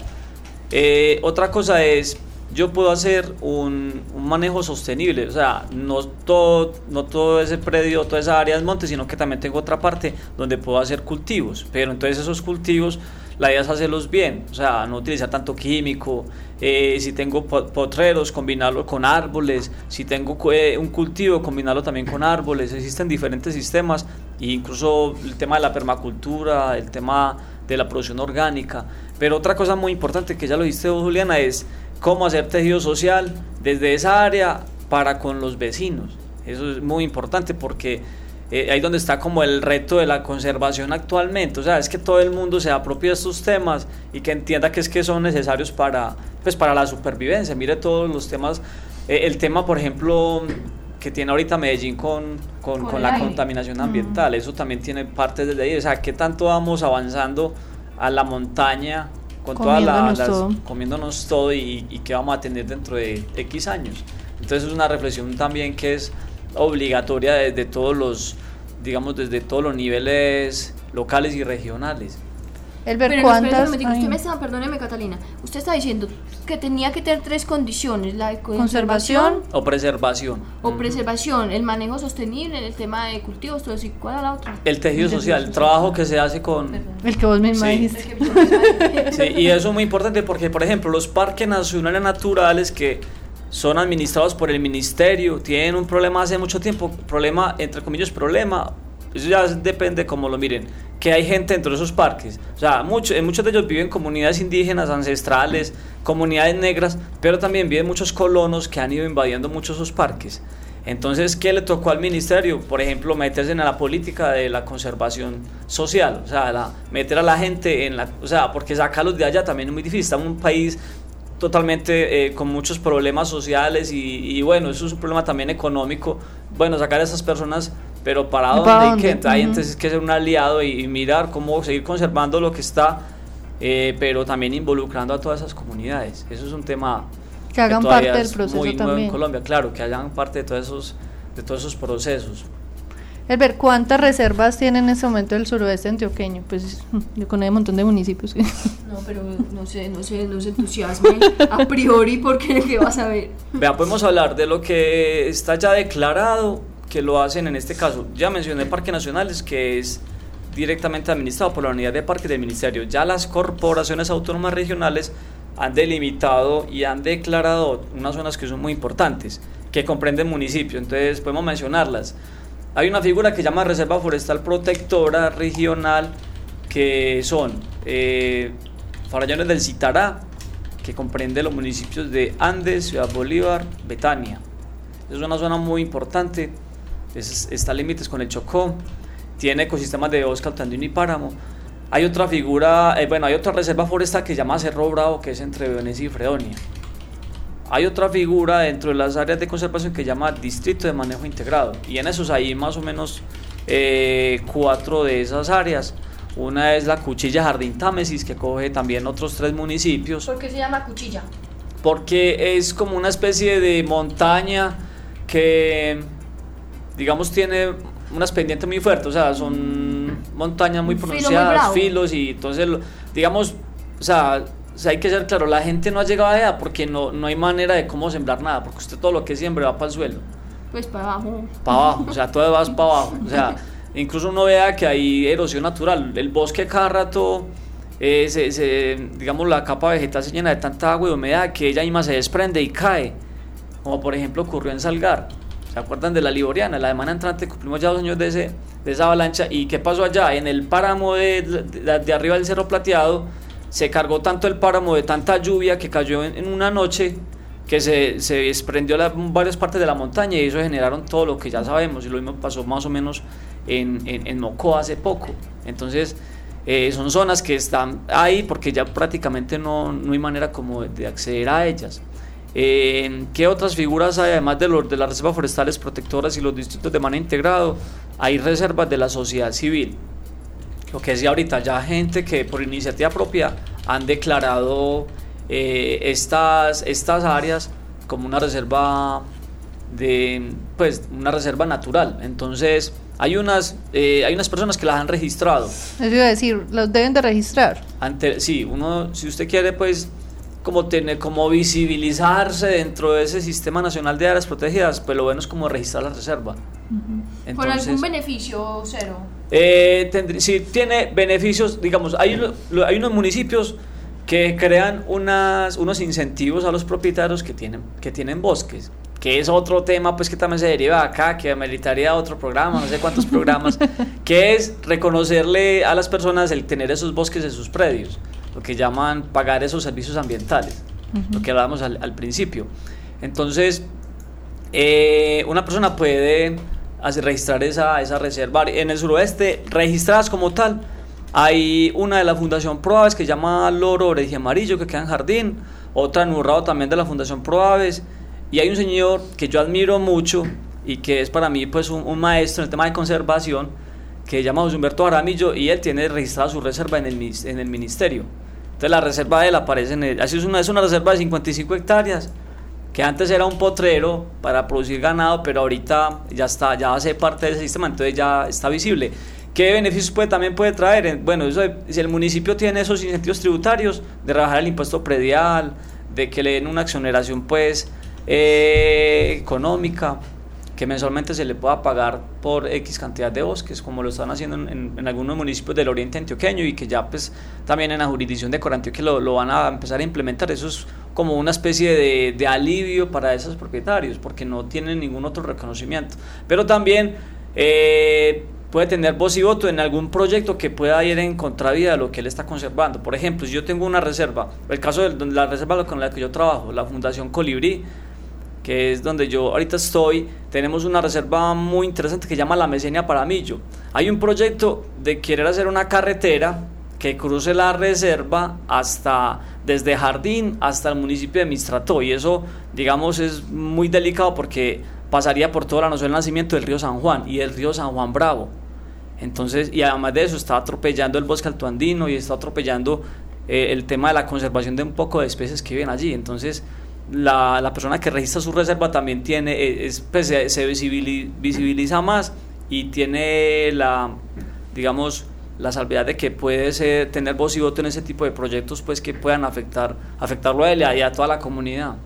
D: Eh, otra cosa es yo puedo hacer un, un, manejo sostenible, o sea, no todo, no todo ese predio, toda esa área es monte, sino que también tengo otra parte donde puedo hacer cultivos, pero entonces esos cultivos la idea es hacerlos bien, o sea, no utilizar tanto químico, eh, si tengo potreros, combinarlo con árboles, si tengo eh, un cultivo, combinarlo también con árboles, existen diferentes sistemas, e incluso el tema de la permacultura, el tema de la producción orgánica, pero otra cosa muy importante que ya lo dijiste Juliana es cómo hacer tejido social desde esa área para con los vecinos, eso es muy importante porque eh, ahí donde está como el reto de la conservación actualmente, o sea, es que todo el mundo se apropie de estos temas y que entienda que es que son necesarios para, pues, para la supervivencia, mire todos los temas, eh, el tema, por ejemplo, que tiene ahorita Medellín con, con, la
A: aire.
D: contaminación ambiental, eso también tiene parte desde ahí, o sea, qué tanto vamos avanzando a la montaña con todas la-
B: Comiéndonos
D: las,
B: todo.
D: comiéndonos todo y, y qué vamos a tener dentro de X años. Entonces es una reflexión también que es obligatoria desde todos los, digamos, desde todos los niveles locales y regionales.
B: El ver
A: Pero
B: cuántas.
A: usted me está, perdóneme Catalina, usted está diciendo que tenía que tener tres condiciones, la de
B: Conservación.
A: conservación
D: O preservación.
A: o preservación, el manejo sostenible, el tema de cultivos, todo eso, ¿y cuál era la otra?
D: El tejido social, el trabajo que se hace con...
B: El que vos misma
D: Sí.
B: dijiste.
D: Sí, y eso es muy importante porque, por ejemplo, los parques nacionales naturales que son administrados por el ministerio tienen un problema hace mucho tiempo, problema, entre comillas, problema, eso ya depende como lo miren, que hay gente dentro de esos parques. O sea, mucho, en muchos de ellos viven comunidades indígenas, ancestrales, comunidades negras, pero también viven muchos colonos que han ido invadiendo muchos esos parques. Entonces, ¿qué le tocó al ministerio? Por ejemplo, meterse en la política de la conservación social, o sea, la- meter a la gente en la... O sea, porque sacarlos de allá también es muy difícil. Estamos en un país totalmente eh, con muchos problemas sociales y, y bueno, eso es un problema también económico. Bueno, sacar a esas personas, pero ¿para
B: ¿Para
D: dónde? ¿Y
B: dónde?
D: qué? Entonces, hay
B: Ujú.
D: entonces que ser un aliado y, y mirar cómo seguir conservando lo que está, eh, pero también involucrando a todas esas comunidades. Eso es un tema
B: Que hagan parte del
D: es
B: proceso
D: muy nuevo en
B: también.
D: Colombia, claro, que hagan parte de todos esos, de todos esos procesos.
B: El ver cuántas reservas tiene en este momento el suroeste antioqueño. Pues yo con un montón de municipios. [laughs]
A: No, pero no sé, no sé, no se entusiasme a priori porque [laughs] qué vas a ver.
D: Vea, podemos hablar de lo que está ya declarado, que lo hacen en este caso. Ya mencioné Parques Nacionales, que es directamente administrado por la Unidad de Parques del Ministerio. Ya las corporaciones autónomas regionales han delimitado y han declarado unas zonas que son muy importantes, que comprenden municipios. Entonces podemos mencionarlas. Hay una figura que se llama Reserva Forestal Protectora Regional, que son eh, Farallones del Citará, que comprende los municipios de Andes, Ciudad Bolívar, Betania. Es una zona muy importante, es- está a límites con el Chocó, tiene ecosistemas de bosque, altandino y páramo. Hay otra figura, eh, bueno, hay otra reserva forestal que llama Cerro Bravo, que es entre Venecia y Fredonia. Hay otra figura dentro de las áreas de conservación que se llama Distrito de Manejo Integrado. Y en esos hay más o menos eh, cuatro de esas áreas. Una es la Cuchilla Jardín Támesis, que coge también otros tres municipios
A: ¿Por qué se llama cuchilla?
D: porque es como una especie de montaña que, digamos, tiene unas pendientes muy fuertes, o sea, son montañas muy
A: Un filo muy
D: pronunciadas, filos, y entonces, digamos, o sea, o sea, hay que ser claro, la gente no ha llegado allá porque no, no hay manera de cómo sembrar nada, porque usted todo lo que siembre va para el suelo
A: Pues para abajo.
D: para abajo, o sea, todo va para abajo. O sea, [laughs] incluso uno vea que hay erosión natural. El bosque cada rato, eh, se, se- digamos, la capa vegetal se llena de tanta agua y humedad que ella misma se desprende y cae. Como por ejemplo ocurrió en Salgar. ¿Se acuerdan de la Liboriana? La semana entrante cumplimos ya dos años de, ese, de esa avalancha. ¿Y qué pasó allá? En el páramo de, de- de arriba del Cerro Plateado se cargó tanto el páramo de tanta lluvia que cayó en, una noche que se, se desprendió la- varias partes de la montaña y eso generaron todo lo que ya sabemos y lo mismo pasó más o menos en, en, en Mocoa hace poco. Entonces eh, son zonas que están ahí porque ya prácticamente no, no hay manera como de, de acceder a ellas. Eh, ¿Qué otras figuras hay además de, los, de las reservas forestales protectoras y los distritos de manejo integrado? Hay reservas de la sociedad civil lo que decía ahorita, ya gente que por iniciativa propia han declarado eh, estas, estas áreas como una reserva de pues una reserva natural. Entonces, hay unas, eh, hay unas personas que las han registrado.
B: Eso iba a decir, los deben de registrar.
D: Ante, sí, uno, si usted quiere, pues, como tener, como visibilizarse dentro de ese sistema nacional de áreas protegidas, pues lo bueno es como registrar la reserva.
A: ¿Por algún
D: Entonces,
A: beneficio cero?
D: Eh, tendrí- sí, tiene beneficios, digamos, hay, hay unos municipios que crean unas, unos incentivos a los propietarios que tienen, que tienen bosques, que es otro tema pues que también se deriva de acá, que ameritaría otro programa, no sé cuántos programas, [laughs] que es reconocerle a las personas el tener esos bosques en sus predios, lo que llaman pagar esos servicios ambientales, lo que hablábamos al, al principio. Entonces, eh, una persona puede registrar esa, esa reserva. En el suroeste, registradas como tal, hay una de la Fundación Proaves que se llama Loro Oreje Amarillo, que queda en Jardín, otra en Urrado también de la Fundación Proaves, y hay un señor que yo admiro mucho y que es para mí pues un, maestro en el tema de conservación, que se llama José Humberto Aramillo, y él tiene registrada su reserva en el, en el ministerio. Entonces la reserva de él aparece en el, así es una, es una reserva de 55 hectáreas, que antes era un potrero para producir ganado, pero ahorita ya está, ya hace parte del sistema, entonces ya está visible. ¿Qué beneficios puede, también puede traer? Bueno, eso, si el municipio tiene esos incentivos tributarios de rebajar el impuesto predial, de que le den una exoneración pues eh, económica, que mensualmente se le pueda pagar por X cantidad de bosques, como lo están haciendo en, algunos municipios del oriente antioqueño y que ya pues también en la jurisdicción de Corantioquia lo, lo van a empezar a implementar. Eso es como una especie de, de, alivio para esos propietarios, porque no tienen ningún otro reconocimiento. Pero también eh, puede tener voz y voto en algún proyecto que pueda ir en contravía de lo que él está conservando. Por ejemplo, si yo tengo una reserva, el caso de la reserva con la que yo trabajo, la Fundación Colibrí, que es donde yo ahorita estoy, tenemos una reserva muy interesante que se llama La Mesenia Paramillo. Hay un proyecto de querer hacer una carretera que cruce la reserva hasta desde Jardín hasta el municipio de Mistrató y eso digamos es muy delicado porque pasaría por toda la noción del nacimiento del río San Juan y el río San Juan Bravo entonces y además de eso está atropellando el bosque altoandino y está atropellando eh, el tema de la conservación de un poco de especies que viven allí entonces la, la persona que registra su reserva también tiene eh, es, pues, se, visibiliza más y tiene la digamos la salvedad de que puede ser, tener voz y voto en ese tipo de proyectos pues que puedan afectar afectarlo a él y a toda la comunidad.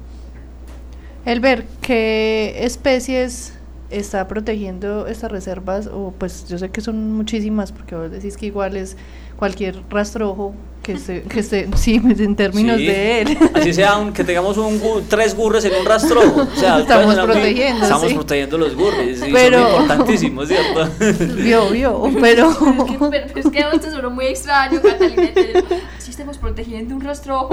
B: Elber, ¿qué especies está protegiendo estas reservas? O pues yo sé que son muchísimas porque vos decís que igual es cualquier rastrojo que se, que se [laughs] sí, pues, en términos de él.
D: Así sea, que tengamos un, tres gurres en un rastrojo. O sea,
B: estamos protegiendo.
D: Estamos protegiendo los gurres. pero, son importantísimos, ¿cierto? [laughs]
B: Vio, vio, pero.
A: pero, es que esto sonó muy extraño, Catalina. Si estamos protegiendo un rastrojo.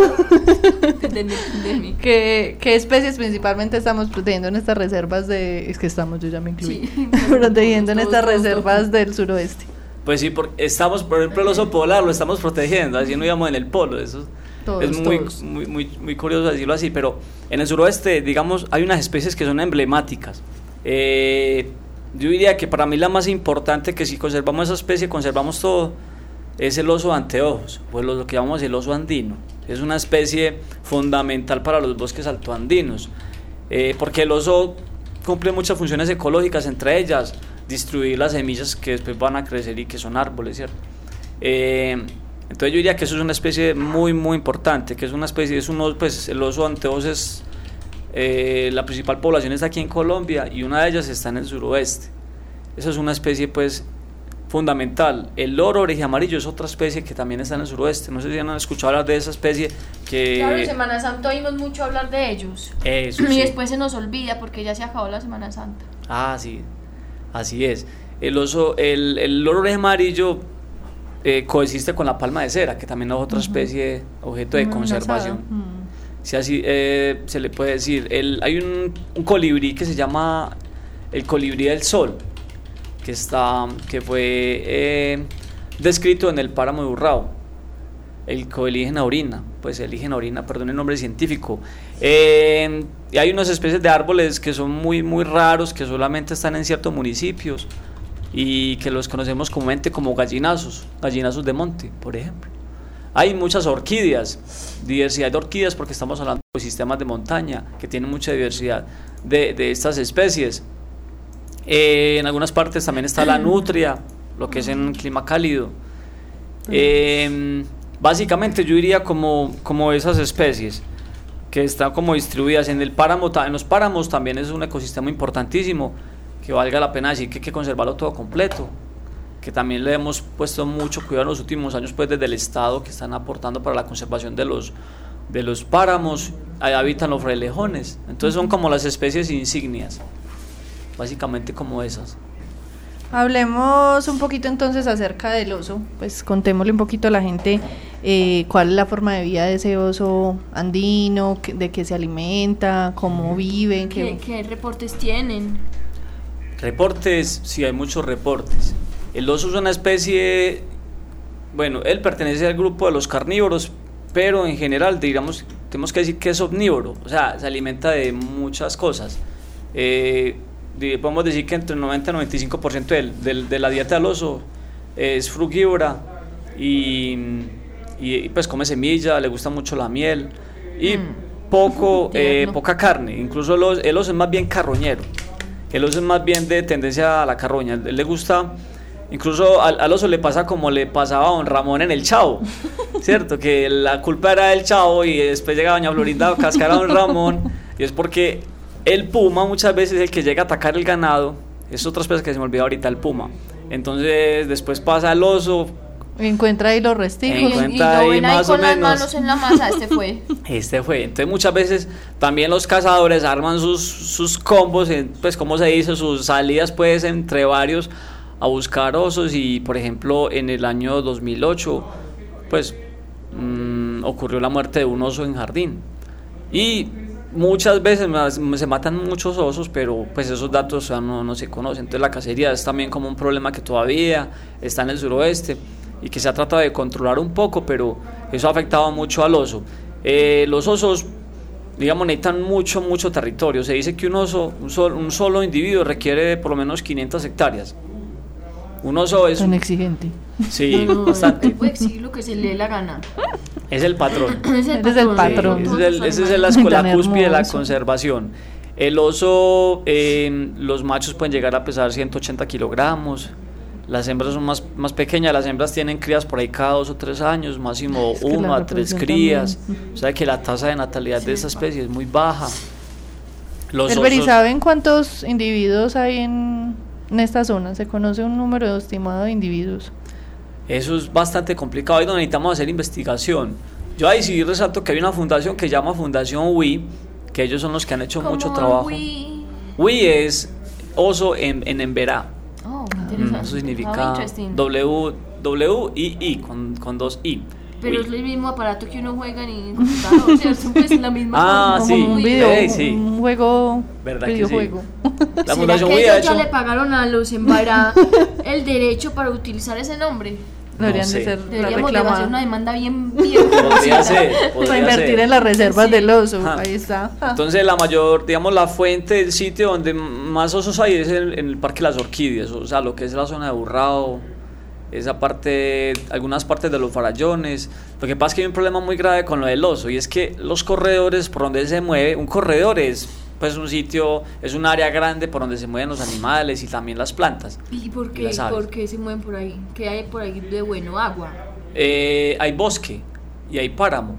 B: ¿Qué, ¿Qué especies principalmente estamos protegiendo en estas reservas de. Es que estamos, yo ya me incluí. [laughs] protegiendo en estas reservas del suroeste.
D: Pues sí, porque estamos, por ejemplo, el oso polar lo estamos protegiendo, así no íbamos en el polo, eso es muy, muy, muy, muy, curioso decirlo así, pero en el suroeste, digamos, hay unas especies que son emblemáticas. Eh, yo diría que para mí la más importante, que si conservamos esa especie, conservamos todo, es el oso anteojos, pues lo que llamamos el oso andino. Es una especie fundamental para los bosques altoandinos, eh, porque el oso cumple muchas funciones ecológicas, entre ellas distribuir las semillas que después van a crecer y que son árboles, ¿cierto? Eh, entonces yo diría que eso es una especie muy, muy importante, que es una especie, es uno, pues el oso anteojos es, eh, la principal población está aquí en Colombia y una de ellas está en el suroeste. Esa es una especie, pues, fundamental. El loro oreje amarillo es otra especie que también está en el suroeste. No sé si han escuchado hablar de esa especie que...
A: Claro, en Semana Santa oímos mucho hablar de ellos.
D: Eso,
A: y después se nos olvida porque ya se acabó la Semana Santa.
D: Ah, sí, Así es. El oso, el, el loro amarillo eh, coexiste con la palma de cera, que también es otra especie, objeto de conservación. Si así eh, se le puede decir. El, hay un, un, colibrí que se llama el colibrí del sol, que, está, que fue eh, descrito en el páramo de Urrao. El coelígena orina, pues el orina, perdón el nombre científico. Eh, y hay unas especies de árboles que son muy, muy raros, que solamente están en ciertos municipios y que los conocemos comúnmente como gallinazos, gallinazos de monte, por ejemplo. Hay muchas orquídeas, diversidad de orquídeas porque estamos hablando de sistemas de montaña que tienen mucha diversidad de, de estas especies. Eh, en algunas partes también está la [clears throat] nutria, lo que es en un clima cálido. Eh, básicamente yo diría como, como esas especies que están como distribuidas en el páramo, en los páramos también es un ecosistema importantísimo, que valga la pena decir que hay que conservarlo todo completo, que también le hemos puesto mucho cuidado en los últimos años pues desde el Estado que están aportando para la conservación de los, de los páramos, ahí habitan los frailejones, entonces son como las especies insignias, básicamente como esas.
B: Hablemos un poquito entonces acerca del oso, pues contémosle un poquito a la gente eh, cuál es la forma de vida de ese oso andino, de qué se alimenta, cómo viven.
A: ¿Qué, reportes tienen?
D: Reportes, sí, hay muchos reportes. El oso es una especie, bueno, él pertenece al grupo de los carnívoros, pero en general, digamos, tenemos que decir que es omnívoro, o sea, se alimenta de muchas cosas. Eh, podemos decir que entre el 90 y el 95% de la dieta del oso es frugívora y, y, pues come semilla, le gusta mucho la miel y mm. poco, [laughs] eh, poca carne, incluso el oso, es más bien carroñero, el oso es más bien de tendencia a la carroña, él le gusta Incluso al, oso le pasa como le pasaba a don Ramón en el Chavo, [laughs] ¿cierto? Que la culpa era del Chavo y después llega doña Florinda a cascar a don Ramón. Y es porque el puma muchas veces es el que llega a atacar el ganado. Es otra especie que se me olvidó ahorita, el puma. Entonces después pasa el oso.
B: Encuentra ahí los restigos.
A: Encuentra ahí más con o las manos en la masa, este fue. [laughs]
D: Este fue. Entonces muchas veces también los cazadores arman sus, sus combos, pues como se dice, sus salidas pues entre varios a buscar osos y por ejemplo en el año 2008 pues mm, ocurrió la muerte de un oso en jardín y muchas veces se matan muchos osos pero pues esos datos no, no se conocen entonces la cacería es también como un problema que todavía está en el suroeste y que se ha tratado de controlar un poco pero eso ha afectado mucho al oso eh, los osos digamos, necesitan mucho, mucho territorio. Se dice que un oso, un, un solo individuo requiere por lo menos 500 hectáreas. Un oso es...
B: Tan exigente.
D: Sí, bastante.
A: puede exigir lo que se le dé la gana.
D: Es el patrón. [laughs]
B: es el patrón.
D: esa es la escuela cúspide de la conservación. El oso, eh, los machos pueden llegar a pesar 180 kilogramos. Las hembras son más, más pequeñas, las hembras tienen crías por ahí cada dos o tres años, máximo uno a tres crías. O sea que la tasa de natalidad de esa especie es muy baja.
B: Los osos, ¿saben cuántos individuos hay en, en esta zona? ¿Se conoce un número estimado de individuos?
D: Eso es bastante complicado y necesitamos hacer investigación. Yo ahí sí resalto que hay una fundación que se llama Fundación WI, que ellos son los que han hecho mucho trabajo. WI? WI es oso en, en Emberá.
A: Oh, interesante.
D: eso significa W, W, I, I, con, con dos I.
A: Pero es el mismo aparato que uno juega en computador, ¿cierto? Es la misma
D: ah, sí.
B: un, video, sí. un juego,
D: ¿Verdad
B: videojuego.
D: Que sí? La Fundación
A: que
D: ellos
A: ya le pagaron a los Embará el derecho para utilizar ese nombre?
B: Deberían de ser
A: Deberíamos de hacer una demanda bien, bien
D: podría ser, podría
B: para invertir
D: ser.
B: en las reservas del oso. Ahí está.
D: Entonces la mayor, digamos, la fuente, el sitio donde más osos hay es en, en el Parque Las Orquídeas, o sea, lo que es la zona de Burrao, esa parte, algunas partes de los farallones. Lo que pasa es que hay un problema muy grave con lo del oso y es que los corredores por donde se mueve, un corredor es pues un sitio, es un área grande por donde se mueven los animales y también las plantas.
A: ¿Y por qué, por qué se mueven por ahí? ¿Qué hay por ahí de bueno? ¿Agua?
D: Eh, hay bosque y hay páramo.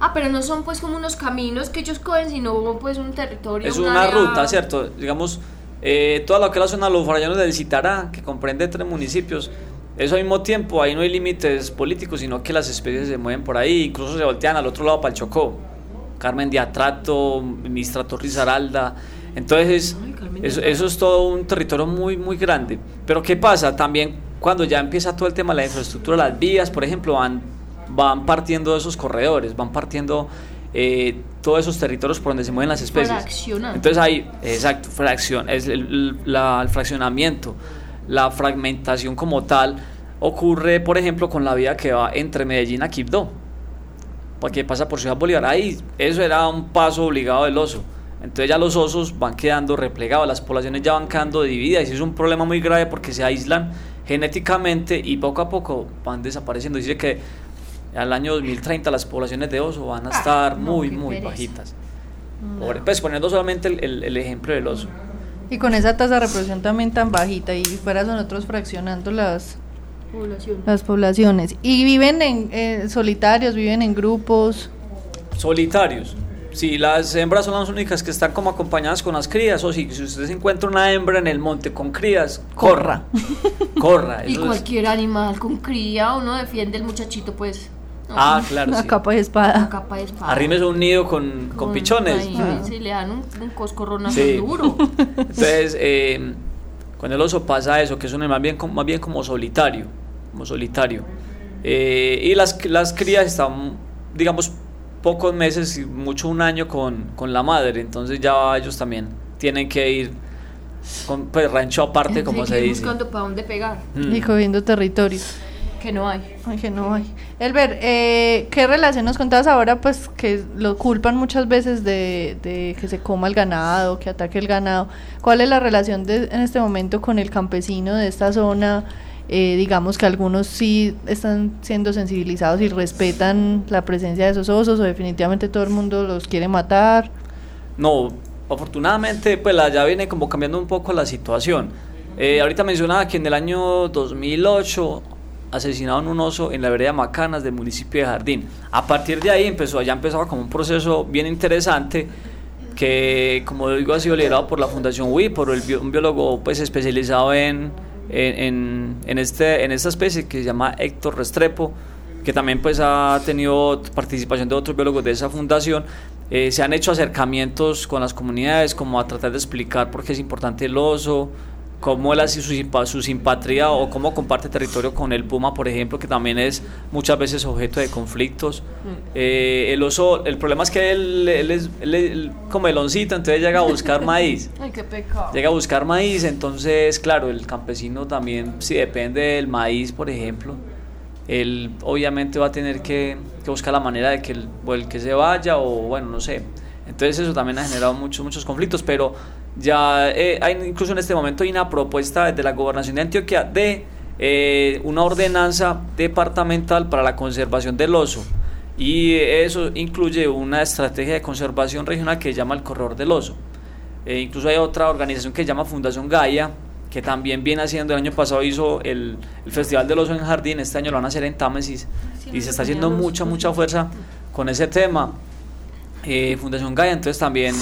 A: Ah, pero no son pues como unos caminos que ellos cogen, sino pues un territorio.
D: Es una ruta, ¿cierto? Digamos, eh, toda lo que es la zona de los farallones del Citará, que comprende tres municipios, eso al mismo tiempo, ahí no hay límites políticos, sino que las especies se mueven por ahí, incluso se voltean al otro lado para el Chocó. Carmen Diatrato, Ministra Torrizaralda. Entonces, eso, eso, es todo un territorio muy, muy grande. Pero ¿qué pasa? También cuando ya empieza todo el tema de la infraestructura, las vías, por ejemplo, van, van partiendo esos corredores, van partiendo eh, todos esos territorios por donde se mueven las especies. Entonces hay, exacto, fracción, es el, la, el fraccionamiento la fragmentación como tal ocurre, por ejemplo, con la vía que va entre Medellín a Quibdó, porque pasa por Ciudad Bolívar. Ahí eso era un paso obligado del oso. Entonces ya los osos van quedando replegados, las poblaciones ya van quedando divididas y es un problema muy grave porque se aíslan genéticamente y poco a poco van desapareciendo. Dice que al año 2030 las poblaciones de oso van a ah, estar muy, muy bajitas. pues poniendo solamente el, el ejemplo del oso.
B: Y con esa tasa de reproducción también tan bajita y fuera nosotros fraccionando las poblaciones. Las poblaciones. Y viven en eh, solitarios, viven en grupos.
D: Solitarios. Si las hembras son las únicas que están como acompañadas con las crías, o si, si usted se encuentra una hembra en el monte con crías, corra. [laughs] Corra.
A: y cualquier animal con cría, uno defiende el muchachito, pues.
D: Ah, claro.
B: Una capa de espada.
A: Una capa de espada.
D: Arrimes un nido con, con, pichones.
A: Ahí, ah. sí, le dan un, un coscorrón duro. [laughs]
D: Entonces, eh, con el oso pasa eso, que es un animal bien, más bien como solitario. Como solitario. Eh, y las, las crías están, digamos, pocos meses, mucho un año con, con la madre. Entonces ya ellos también tienen que ir con pues, rancho aparte, como se dice.
A: buscando para dónde pegar,
D: Mm.
B: Y cogiendo territorio.
A: Que no hay.
B: Ay, que no hay. Elber, eh, ¿qué relación nos contabas ahora? Pues que lo culpan muchas veces de, de que se coma el ganado, que ataque el ganado. ¿Cuál es la relación de, en este momento con el campesino de esta zona? Eh, digamos que algunos sí están siendo sensibilizados y respetan la presencia de esos osos o definitivamente todo el mundo los quiere matar.
D: No, afortunadamente, pues la, ya viene como cambiando un poco la situación. Eh, ahorita mencionaba que en el año 2008 asesinaron un oso en la vereda Macanas del municipio de Jardín. A partir de ahí empezó, ya empezaba como un proceso bien interesante que, como digo, ha sido liderado por la Fundación WI, por el un biólogo pues especializado en, en, en, en este, en esta especie que se llama Héctor Restrepo, que también pues ha tenido participación de otros biólogos de esa fundación. Eh, se han hecho acercamientos con las comunidades como a tratar de explicar por qué es importante el oso, cómo él hace su, simpa- su simpatría o cómo comparte territorio con el puma, por ejemplo, que también es muchas veces objeto de conflictos. Eh, el oso, el problema es que él, él es él él come meloncito, entonces llega a buscar maíz. [laughs]
A: Ay, qué pecado.
D: Llega a buscar maíz, entonces, claro, el campesino también, si depende del maíz, por ejemplo, él obviamente va a tener que, que buscar la manera de que el, o el que se vaya o bueno, no sé. Entonces eso también ha generado muchos, muchos conflictos, pero ya eh, hay, incluso en este momento hay una propuesta de la gobernación de Antioquia de eh, una ordenanza departamental para la conservación del oso. Y eso incluye una estrategia de conservación regional que se llama el Corredor del Oso. Eh, incluso hay otra organización que se llama Fundación Gaia, que también viene haciendo, el año pasado hizo el, el Festival del Oso en Jardín, este año lo van a hacer en Támesis, y se está haciendo mucha, mucha fuerza con ese tema. Eh, Fundación Gaia, entonces también,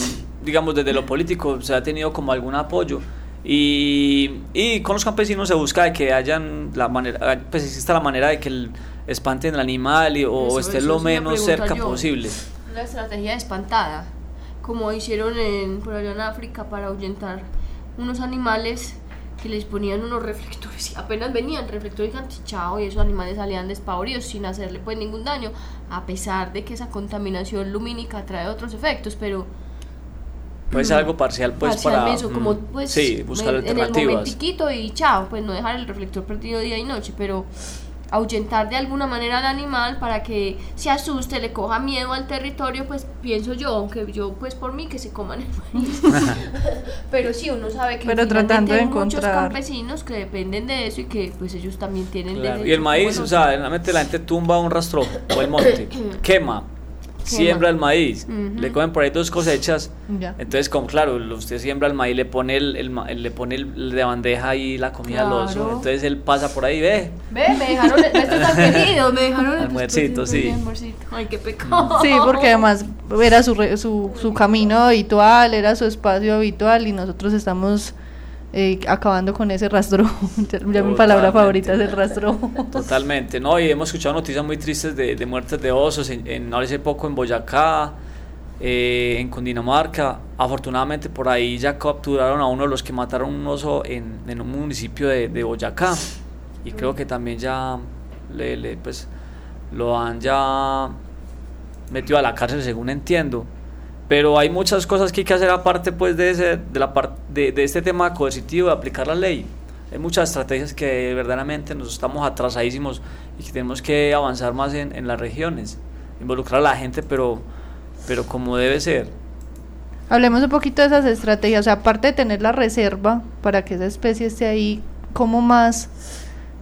D: digamos, desde lo político se ha tenido como algún apoyo. Y, y con los campesinos se busca de que hayan la manera, pues exista la manera de que el, espanten el animal y, o
A: Eso-
D: esté
A: eso
D: lo menos cerca
A: yo.
D: posible.
A: La estrategia espantada, como hicieron en, por allá en África para ahuyentar unos animales que les ponían unos reflectores y apenas venían reflectores antichao y esos animales salían despavoridos sin hacerle pues ningún daño, a pesar de que esa contaminación lumínica trae otros efectos, pero
D: Puede ser algo parcial, pues
A: parcial
D: para.
A: eso, como
D: mm,
A: pues
D: sí, buscar
A: en, en el
D: alternativas.
A: y chao, pues no dejar el reflector perdido día y noche, pero ahuyentar de alguna manera al animal para que se asuste, le coja miedo al territorio, pues pienso yo, aunque yo pues por mí que se coman el maíz. [laughs] pero sí, uno sabe que
B: Pero tratando de
A: hay muchos
B: encontrar-
A: campesinos que dependen de eso y que pues ellos también tienen
D: Claro, Y el maíz, o sea, realmente la gente tumba un rastro o el monte, [clears throat] quema, siembra el maíz, le comen por ahí dos cosechas.
B: Ya.
D: Entonces, como claro, usted siembra el maíz, le pone el, el ma- le pone el de bandeja ahí la comida al oso.
A: Claro.
D: Entonces él pasa por ahí, ve.
A: Ve, me dejaron, ve, esto tan [laughs] me dejaron el
D: Almuercito, sí.
A: almuercito. Ay, qué pecado.
B: Sí, porque además era su, re- su, su camino habitual, era su espacio habitual y nosotros estamos eh, acabando con ese rastro. [laughs] ya mi palabra favorita es el rastro.
D: Totalmente, ¿no? Y hemos escuchado noticias muy tristes de, de muertes de osos, en, en- hace poco en Boyacá, eh, en Cundinamarca. Afortunadamente por ahí ya capturaron a uno de los que mataron un oso en, en un municipio de, de Boyacá. Y creo que también ya le, le, pues, lo han ya metido a la cárcel, según entiendo. Pero hay muchas cosas que hay que hacer aparte pues de, ese, de, la de, de este tema coercitivo, de aplicar la ley. Hay muchas estrategias que verdaderamente nos estamos atrasadísimos y que tenemos que avanzar más en, en las regiones, involucrar a la gente, pero, pero como debe ser.
B: Hablemos un poquito de esas estrategias, o sea, aparte de tener la reserva para que esa especie esté ahí, ¿cómo más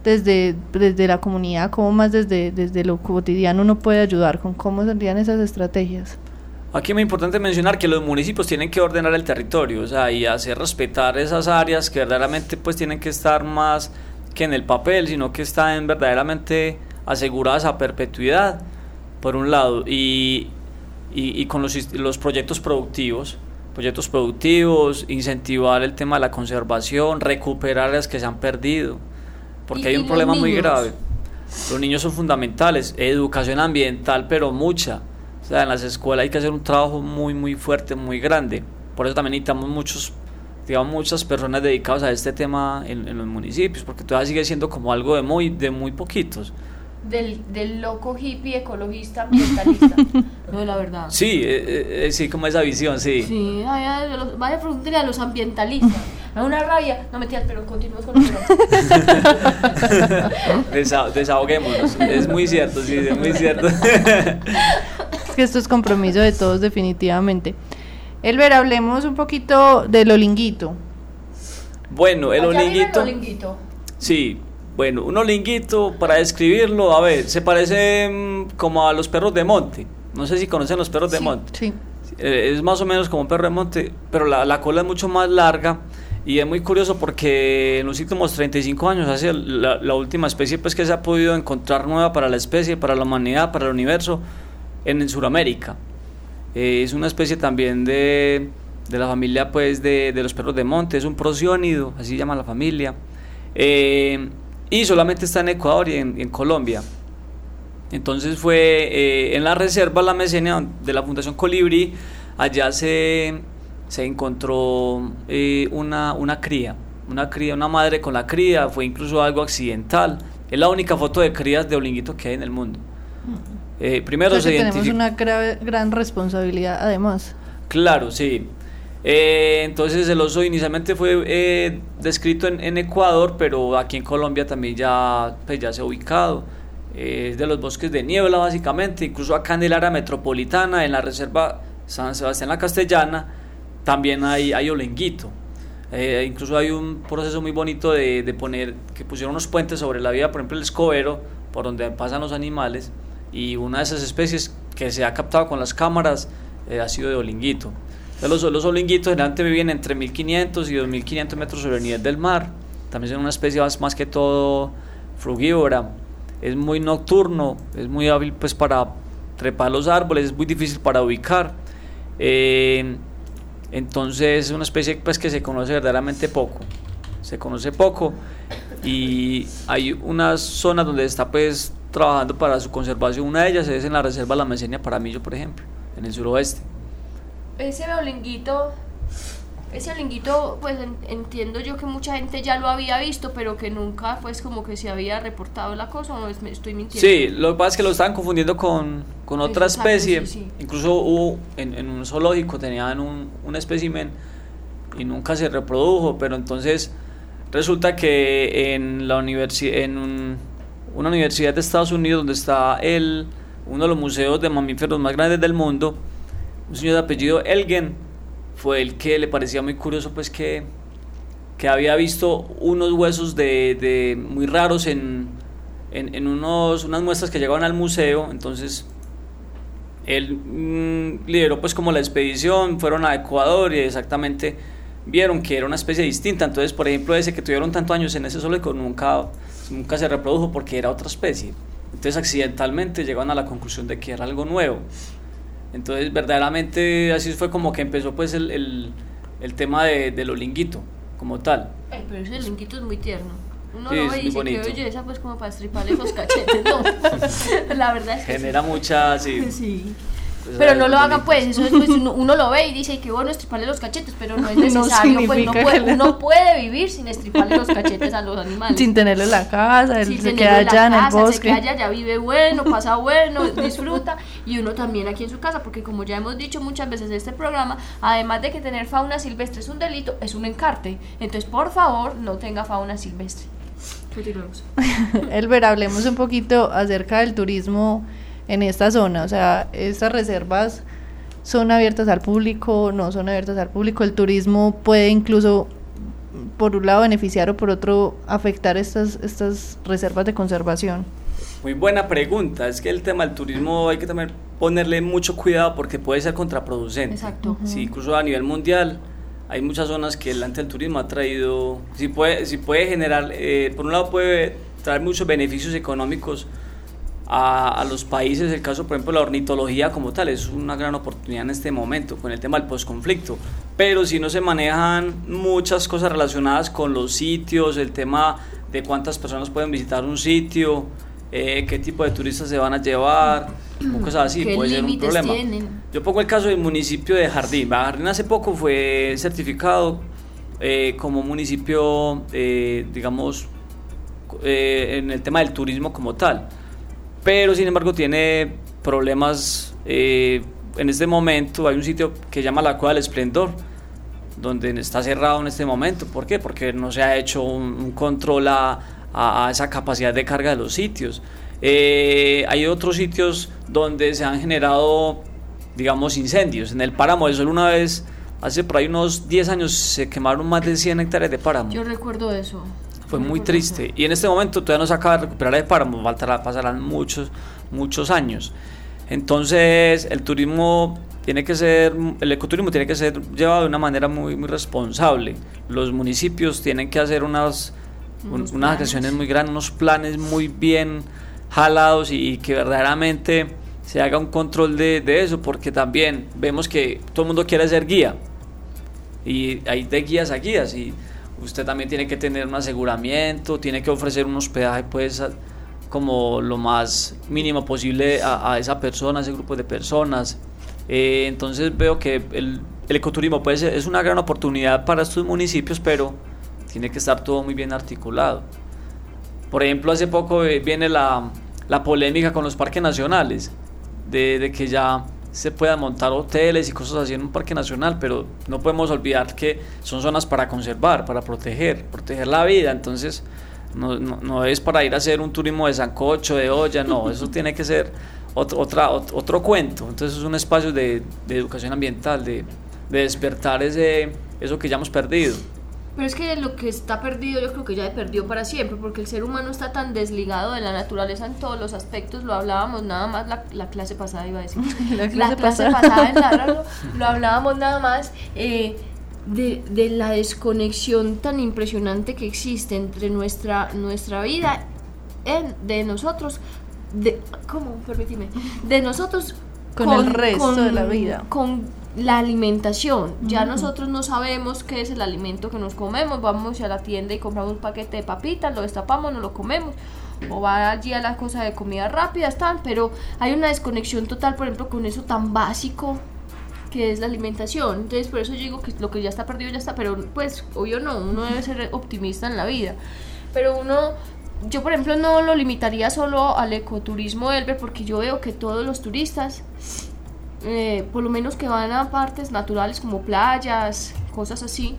B: desde, desde la comunidad, cómo más desde, desde lo cotidiano uno puede ayudar? ¿Con cómo serían esas estrategias?
D: Aquí es muy importante mencionar que los municipios tienen que ordenar el territorio, o sea, y hacer respetar esas áreas que verdaderamente pues tienen que estar más que en el papel, sino que están verdaderamente aseguradas a perpetuidad, por un lado, y, y, y con los, los proyectos productivos, proyectos productivos, incentivar el tema de la conservación, recuperar las que se han perdido, porque hay un problema muy grave. Los niños son fundamentales, educación ambiental, pero mucha. O sea, en las escuelas hay que hacer un trabajo muy, muy fuerte, muy grande. Por eso también necesitamos muchos, digamos, muchas personas dedicadas a este tema en, los municipios, porque todavía sigue siendo como algo de muy, de muy poquitos.
A: Del, del loco hippie ecologista ambientalista. [laughs] no, la verdad.
D: Sí, eh, eh, sí, como esa visión, sí.
A: Sí, vaya, de los- vaya a los ambientalistas. me da una rabia. No mentiras, pero continuamos con el. [laughs] [laughs]
D: Desa- desahoguémonos. Es muy cierto, sí, es muy cierto.
B: Es que esto es compromiso de todos definitivamente. Elber, hablemos un poquito del olinguito.
D: Bueno, el
A: Allá
D: olinguito.
A: olinguito.
D: Sí, bueno, un olinguito, para describirlo, a ver, se parece mm, como a los perros de monte. No sé si conocen los perros de monte.
B: Sí.
D: Eh, es más o menos como un perro de monte, pero la, la cola es mucho más larga y es muy curioso porque en los últimos 35 años hace la, la última especie pues que se ha podido encontrar nueva para la especie, para la humanidad, para el universo en, en Sudamérica. Eh, es una especie también de, de la familia pues de, de los perros de monte, es un prosiónido, así llama la familia. Eh, y solamente está en Ecuador y en, Colombia. Entonces fue eh, en la reserva La Mesenia de la Fundación Colibrí, allá se, se encontró eh, una, una cría, una cría, una madre con la cría, fue incluso algo accidental. Es la única foto de crías de olinguito que hay en el mundo. Eh, primero
B: que
D: se
B: tenemos una grave- gran responsabilidad además.
D: Claro, sí. Eh, entonces el oso inicialmente fue eh, descrito en, en Ecuador, pero aquí en Colombia también ya, pues, ya se ha ubicado. Eh, es de los bosques de niebla básicamente, incluso acá en el área metropolitana, en la reserva San Sebastián la Castellana, también hay, hay olenguito. Eh, incluso hay un proceso muy bonito de, de poner, que pusieron unos puentes sobre la vía, por ejemplo el escobero, por donde pasan los animales, y una de esas especies que se ha captado con las cámaras eh, ha sido de olinguito. Los, los olinguitos generalmente viven entre 1500 y 2500 metros sobre el nivel del mar. También son una especie más, que todo frugívora. Es muy nocturno, es muy hábil pues para trepar los árboles, es muy difícil para ubicar. Eh, entonces es una especie pues que se conoce verdaderamente poco. Se conoce poco y hay unas zonas donde está pues trabajando para su conservación. Una de ellas es en la reserva La Mesenia Paramillo, por ejemplo, en el suroeste.
A: Ese olinguito, ese olinguito, pues en- entiendo yo que mucha gente ya lo había visto, pero que nunca pues como que se había reportado la cosa, o me estoy mintiendo.
D: Sí, lo que pasa es que lo estaban confundiendo con, con otra
A: Exacto,
D: especie.
A: sí, sí.
D: Incluso hubo en, en un zoológico, tenían un, un espécimen y nunca se reprodujo, pero entonces resulta que en la universidad, en un- una universidad de Estados Unidos donde está el, uno de los museos de mamíferos más grandes del mundo, un señor de apellido Elgen fue el que le parecía muy curioso pues que, que había visto unos huesos de, de muy raros en, en, en unos, unas muestras que llegaban al museo, entonces él mm, lideró pues como la expedición, fueron a Ecuador y exactamente vieron que era una especie distinta, entonces por ejemplo ese que tuvieron tantos años en ese zoológico nunca, nunca se reprodujo porque era otra especie, entonces accidentalmente llegaron a la conclusión de que era algo nuevo, entonces verdaderamente así fue como que empezó pues el, el, el tema de, del olinguito como tal.
A: Ay, pero ese olinguito es muy tierno. Uno
D: Sí,
A: lo
D: es
A: ve y dice que belleza, pues como para estriparle los cachetes, no. [laughs] La verdad es que
D: Genera mucha, sí. [laughs]
A: sí.
D: Pues,
A: Pero no lo hagan
D: bonito.
A: pues, eso es pues uno, uno lo ve y dice que bueno estriparle los cachetes, pero no es [laughs] necesario, pues
B: significa
A: puede, uno puede vivir sin estriparle los cachetes a los animales.
B: Sin tenerlo en la casa, él
A: Sí,
B: se queda
A: en
B: allá en el
A: casa, Se
B: bosque.
A: queda allá, ya vive bueno, pasa bueno, disfruta. Y uno también aquí en su casa, porque como ya hemos dicho muchas veces en este programa, además de que tener fauna silvestre es un delito, es un encarte. Entonces, por favor, no tenga fauna silvestre. Continuemos. [laughs]
B: Elber, hablemos un poquito acerca del turismo en esta zona. O sea, estas reservas son abiertas al público, no son abiertas al público. El turismo puede incluso, por un lado, beneficiar o por otro, afectar estas, estas reservas de conservación.
D: Muy buena pregunta. Es que el tema del turismo hay que también ponerle mucho cuidado porque puede ser contraproducente.
A: Exacto.
D: Sí, incluso a nivel mundial hay muchas zonas que el ante el turismo ha traído, sí puede, sí puede generar, eh, por un lado puede traer muchos beneficios económicos a, a los países, el caso por ejemplo de la ornitología como tal, es una gran oportunidad en este momento con el tema del posconflicto, pero si no se manejan muchas cosas relacionadas con los sitios, el tema de cuántas personas pueden visitar un sitio, eh, qué tipo de turistas se van a llevar, o cosas así,
A: ¿Qué
D: puede ser un problema.
A: tienen?
D: Yo pongo el caso del municipio de Jardín. Jardín hace poco fue certificado eh, como municipio, eh, digamos, en el tema del turismo como tal. Pero sin embargo tiene problemas. eh, en este momento hay un sitio que llama la Cueva del Esplendor, donde está cerrado en este momento. ¿Por qué? Porque no se ha hecho un, control a, a, esa capacidad de carga de los sitios. Eh, hay otros sitios donde se han generado, digamos, incendios. En el páramo de Sol una vez, hace por ahí unos 10 años, se quemaron más de 100 hectáreas de páramo.
A: Yo recuerdo eso.
D: Fue muy triste. Y en este momento todavía no se acaba de recuperar el páramo, faltará, pasarán muchos, muchos años. Entonces, el turismo tiene que ser, el ecoturismo tiene que ser llevado de una manera muy, muy responsable. Los municipios tienen que hacer unas, unas acciones muy grandes, unos planes muy bien jalados y, que verdaderamente se haga un control de, de, eso, porque también vemos que todo el mundo quiere ser guía y hay de guías a guías y usted también tiene que tener un aseguramiento, tiene que ofrecer un hospedaje pues como lo más mínimo posible a, esa persona, a ese grupo de personas. Eh, entonces veo que el, el ecoturismo pues, es una gran oportunidad para estos municipios, pero tiene que estar todo muy bien articulado. Por ejemplo, hace poco eh, viene la, la polémica con los parques nacionales, de, de, que ya se puedan montar hoteles y cosas así en un parque nacional, pero no podemos olvidar que son zonas para conservar, para proteger, proteger la vida, entonces no, no, es para ir a hacer un turismo de sancocho, de olla, no, [laughs] eso tiene que ser otro, otra, otro, cuento, entonces es un espacio de, de educación ambiental, de, de despertar ese, eso que ya hemos perdido.
A: Pero es que lo que está perdido yo creo que ya perdió para siempre, porque el ser humano está tan desligado de la naturaleza en todos los aspectos, lo hablábamos nada más la, la clase pasada, iba a decir, [laughs] la clase, pasada. en la [laughs] lo hablábamos nada más eh, de, de, la desconexión tan impresionante que existe entre nuestra, nuestra vida en, de nosotros, de, ¿cómo? Permíteme, de nosotros
B: con, el resto de la vida.
A: Con la alimentación. Ya nosotros no sabemos qué es el alimento que nos comemos. Vamos a la tienda y compramos un paquete de papitas, lo destapamos, nos lo comemos. O va allí a las cosas de comida rápida, están. Pero hay una desconexión total, por ejemplo, con eso tan básico que es la alimentación. Entonces, por eso yo digo que lo que ya está perdido ya está. Pero, pues, obvio no, uno debe ser optimista en la vida. Pero uno yo por ejemplo no lo limitaría solo al ecoturismo Elber porque yo veo que todos los turistas eh, por lo menos que van a partes naturales como playas, cosas así,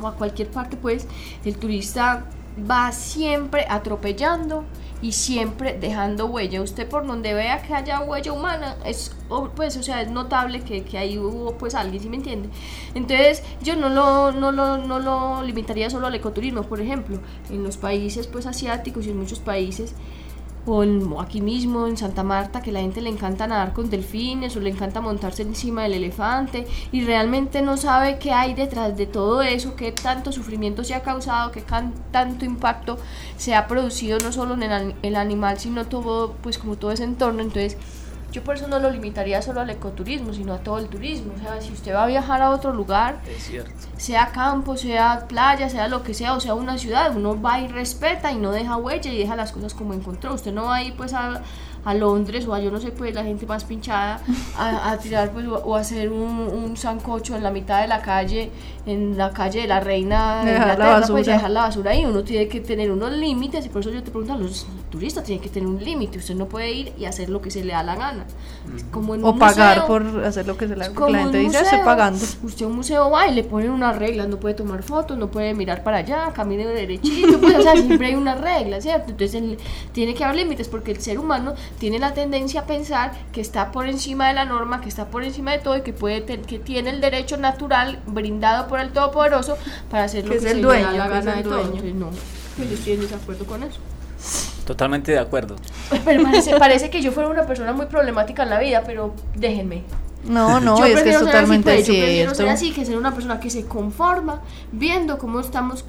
A: o a cualquier parte, pues el turista va siempre atropellando y siempre dejando huella. Usted por donde vea que haya huella humana, es pues, o sea, es notable que, que ahí hubo pues alguien, ¿sí me entiende? Entonces, yo no lo, no lo, no lo limitaría solo al ecoturismo, por ejemplo, en los países pues asiáticos y en muchos países o, aquí mismo en Santa Marta que la gente le encanta nadar con delfines o le encanta montarse encima del elefante y realmente no sabe qué hay detrás de todo eso, qué tanto sufrimiento se ha causado, qué tanto impacto se ha producido no solo en el, el animal sino todo pues como todo ese entorno. Entonces yo por eso no lo limitaría solo al ecoturismo, sino a todo el turismo. O sea, si usted va a viajar a otro lugar, sea campo, sea playa, sea lo que sea, o sea una ciudad, uno va y respeta y no deja huella y deja las cosas como encontró. Usted no va a ir pues a a Londres o a yo no sé, pues la gente más pinchada a, tirar pues o, hacer un, un, sancocho en la mitad de la calle, en la calle de la reina
B: de dejar la pues, basura.
A: Pues, dejar la basura ahí. Uno tiene que tener unos límites y por eso yo te pregunto, los turistas tienen que tener un límite. Usted no puede ir y hacer lo que se le da la gana.
B: Como en o pagar por hacer lo que se le da la gana. La gente dice, estoy pagando.
A: Usted a un museo va y le ponen unas reglas, no puede tomar fotos, no puede mirar para allá, camine derechito, pues, o sea, siempre hay una regla, ¿cierto? Entonces tiene que haber límites porque el ser humano tiene la tendencia a pensar que está por encima de la norma, que está por encima de todo y que puede que tiene el derecho natural brindado por el Todopoderoso para hacer lo que, se dueño, le da la gana de todo. no, pues yo estoy en desacuerdo con eso.
D: Totalmente de acuerdo.
A: Pero parece, [laughs] parece que yo fuera una persona muy problemática en la vida, pero déjenme.
B: No, no, es que es totalmente
A: así, pues, Yo prefiero ser así que ser una persona que se conforma viendo cómo estamos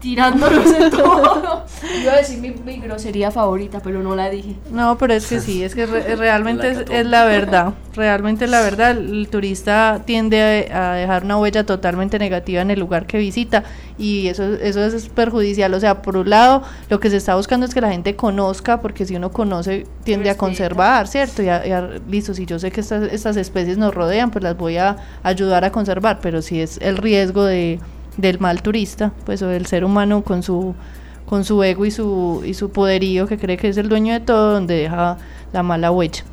A: tirándolos en todo. [laughs] Iba a decir mi, grosería favorita, pero no la dije.
B: No, pero es que sí, es que [laughs] realmente es, la verdad. Realmente es la verdad. El turista tiende a, dejar una huella totalmente negativa en el lugar que visita y eso, eso es perjudicial. O sea, por un lado, lo que se está buscando es que la gente conozca, porque si uno conoce, tiende a conservar, ¿cierto? Y, listo, si yo sé que estas, estas especies nos rodean, pues las voy a ayudar a conservar, pero si es el riesgo de del mal turista, pues o del ser humano con su con su ego y su y su poderío que cree que es el dueño de todo, donde deja la mala huella.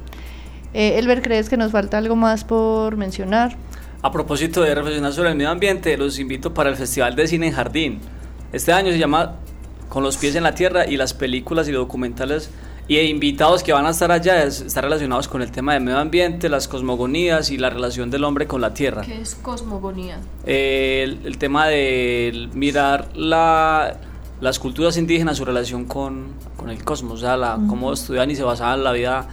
B: Eh, Elber, ¿crees que nos falta algo más por mencionar?
D: A propósito de reflexionar sobre el medio ambiente, los invito para el Festival de Cine en Jardín. Este año se llama Con los pies en la tierra y las películas y documentales y invitados que van a estar allá están relacionados con el tema del medio ambiente, las cosmogonías y la relación del hombre con la tierra.
A: ¿Qué es cosmogonía?
D: Eh, el, tema de mirar la, las culturas indígenas, su relación con, con el cosmos, o sea, la, cómo estudian y se basaban la vida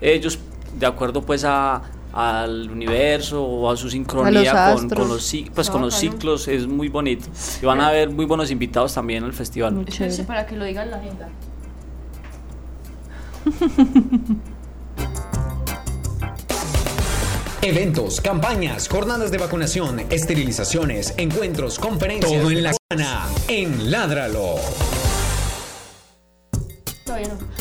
D: ellos de acuerdo pues a, al universo o a su sincronía con, con, los, pues, con los ciclos, es muy bonito. Y van a haber muy buenos invitados también al festival.
A: Para que lo digan la agenda. [laughs]
C: Eventos, campañas, jornadas de vacunación, esterilizaciones, encuentros, conferencias. Todo en la semana en Ládralo.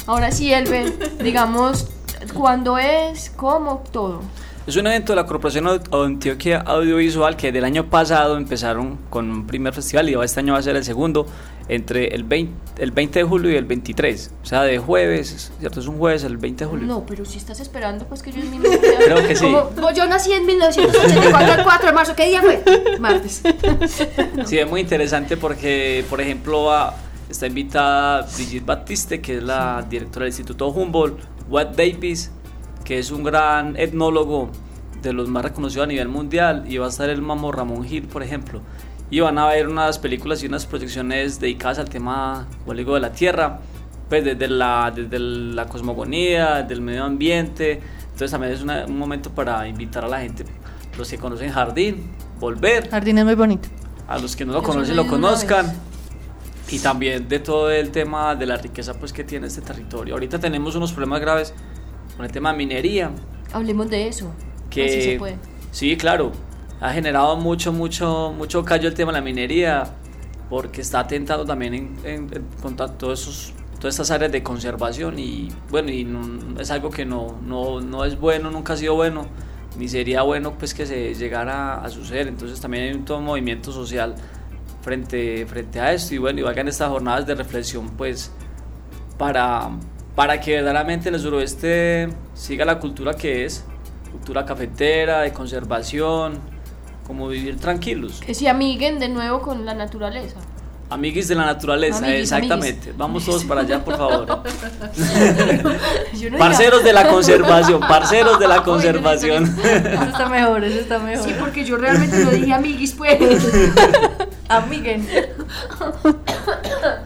A: Ahora sí, Elber, digamos, ¿cuándo es? ¿Cómo? Todo.
D: Es un evento de la Corporación Antioquia Audiovisual que del año pasado empezaron con un primer festival y este año va a ser el segundo entre el 20, el 20 de julio y el 23. O sea, de jueves, ¿cierto? Es un jueves el 20 de julio.
A: No, pero si estás esperando, pues que yo en mi [laughs]
D: Creo que sí.
A: Como, yo nací en 1984, el 4 de marzo. ¿Qué día fue? Martes. [laughs]
D: Sí, es muy interesante porque, por ejemplo, está invitada Brigitte Batiste, que es la directora del Instituto Humboldt, Watt Davis, que es un gran etnólogo de los más reconocidos a nivel mundial, y va a estar el mamo Ramón Gil, por ejemplo y van a ver unas películas y unas proyecciones dedicadas al tema, como digo, de la tierra, pues desde la, desde la cosmogonía, del medio ambiente. Entonces también es un momento para invitar a la gente, los que conocen Jardín, volver.
B: Jardín es muy bonito.
D: A los que no lo conocen, lo conozcan. Y también de todo el tema de la riqueza pues que tiene este territorio. Ahorita tenemos unos problemas graves con el tema de minería.
A: Hablemos de eso.
D: Que, Así se puede. Sí, claro ha generado mucho, mucho, mucho callo el tema de la minería, porque está atentado también en, en, todos todas estas áreas de conservación y bueno, y es algo que no, no, no, es bueno, nunca ha sido bueno, ni sería bueno pues que se llegara a suceder, entonces también hay un todo movimiento social frente, frente a esto y bueno, y valgan estas jornadas de reflexión pues para, para que verdaderamente en el suroeste siga la cultura que es, cultura cafetera, de conservación, como vivir tranquilos.
A: Que se amiguen de nuevo con la naturaleza.
D: Amiguis de la naturaleza, exactamente. Vamos todos para allá, por favor. [laughs] parceros de la conservación, [laughs] parceros de la conservación.
B: Eso está mejor, eso está mejor.
A: Sí, porque yo realmente lo dije amiguis, pues. [laughs]
B: Amiguen.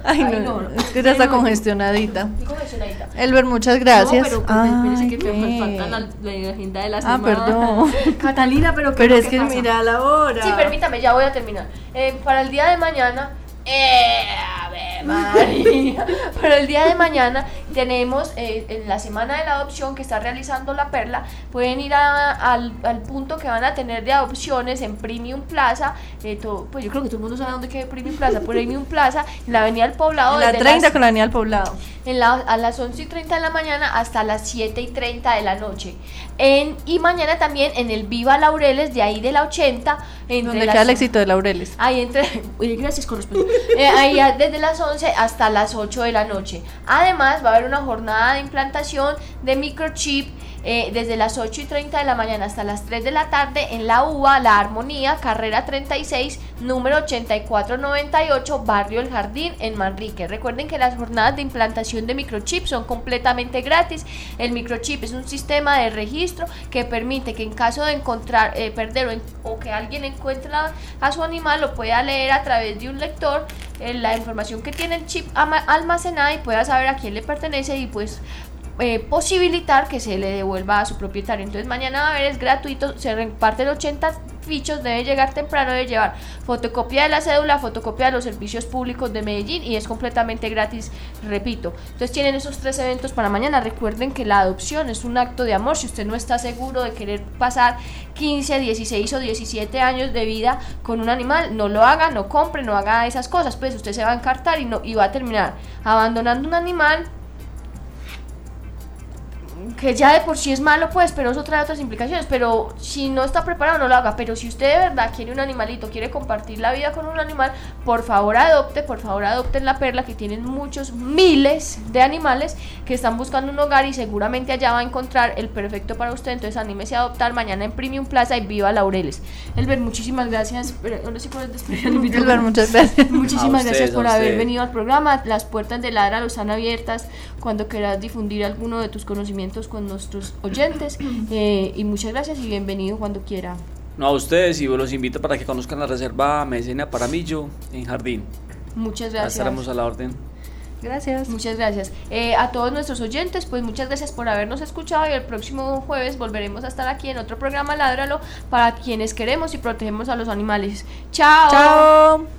B: Ay, no, es que ya está congestionadita.
A: congestionadita.
B: Elber, muchas gracias.
A: No, pero que me falta la, la, agenda de la semana.
B: Ah, perdón. [laughs]
A: Catalina, pero
B: Pero es que mira la hora.
A: Sí, permítame, ya voy a terminar. Eh, para el día de mañana eh, María. [laughs] Pero el día de mañana tenemos eh, en la semana de la adopción que está realizando la Perla. Pueden ir al, punto que van a tener de adopciones en Premium Plaza. Eh, pues yo creo que todo el mundo sabe dónde queda Premium Plaza. Premium Plaza, en la Avenida del Poblado.
B: En la 30 con la Avenida del Poblado.
A: En la, a las 11 y 30 de la mañana hasta las 7 y 30 de la noche. En, y mañana también en el Viva Laureles, de ahí de la 80.
B: Entre donde queda el éxito de Laureles.
A: Ahí entre. [laughs] gracias, correspondiente. Eh, ahí desde las 11 hasta las 8 de la noche. Además, va a haber una jornada de implantación de microchip eh, desde las 8 y 30 de la mañana hasta las 3 de la tarde en la UBA, La Armonía, carrera 36, número 8498, Barrio El Jardín, en Manrique. Recuerden que las jornadas de implantación de microchip son completamente gratis. El microchip es un sistema de registro que permite que en caso de encontrar, eh, perder o, que alguien encuentre a su animal, lo pueda leer a través de un lector eh, la información que tiene el chip almacenada y pueda saber a quién le pertenece y pues eh, posibilitar que se le devuelva a su propietario. Entonces mañana va a haber, es gratuito, se reparten 80 fichos, debe llegar temprano, debe llevar fotocopia de la cédula, fotocopia de los servicios públicos de Medellín y es completamente gratis, repito. Entonces tienen esos tres eventos para mañana. Recuerden que la adopción es un acto de amor. Si usted no está seguro de querer pasar 15, 16 o 17 años de vida con un animal, no lo haga, no compre, no haga esas cosas, pues usted se va a encartar y, no, y va a terminar abandonando un animal que ya de por sí es malo, pues, pero eso trae otras implicaciones. Pero si no está preparado, no lo haga. Pero si usted de verdad quiere un animalito, quiere compartir la vida con un animal, por favor adopte, por favor adopten la perla, que tienen muchos miles de animales que están buscando un hogar y seguramente allá va a encontrar el perfecto para usted. Entonces anímese a adoptar mañana en Premium Plaza y viva Laureles. Elber, muchísimas gracias. Ahora sí.
B: Elber, muchas gracias.
A: Muchísimas
D: ustedes,
A: gracias por haber venido al programa. Las puertas de Ladra lo están abiertas cuando quieras difundir alguno de tus conocimientos con nuestros oyentes. [coughs] Eh, y muchas gracias y bienvenido cuando quiera.
D: No, a ustedes y los invito para que conozcan la reserva Mecena Paramillo en Jardín.
A: Muchas
D: Ya
A: gracias.
D: estaremos a la orden.
B: Gracias.
A: Muchas gracias. Eh, a todos nuestros oyentes, pues muchas gracias por habernos escuchado y el próximo jueves volveremos a estar aquí en otro programa Ládralo para quienes queremos y protegemos a los animales. Chao.
B: Chao.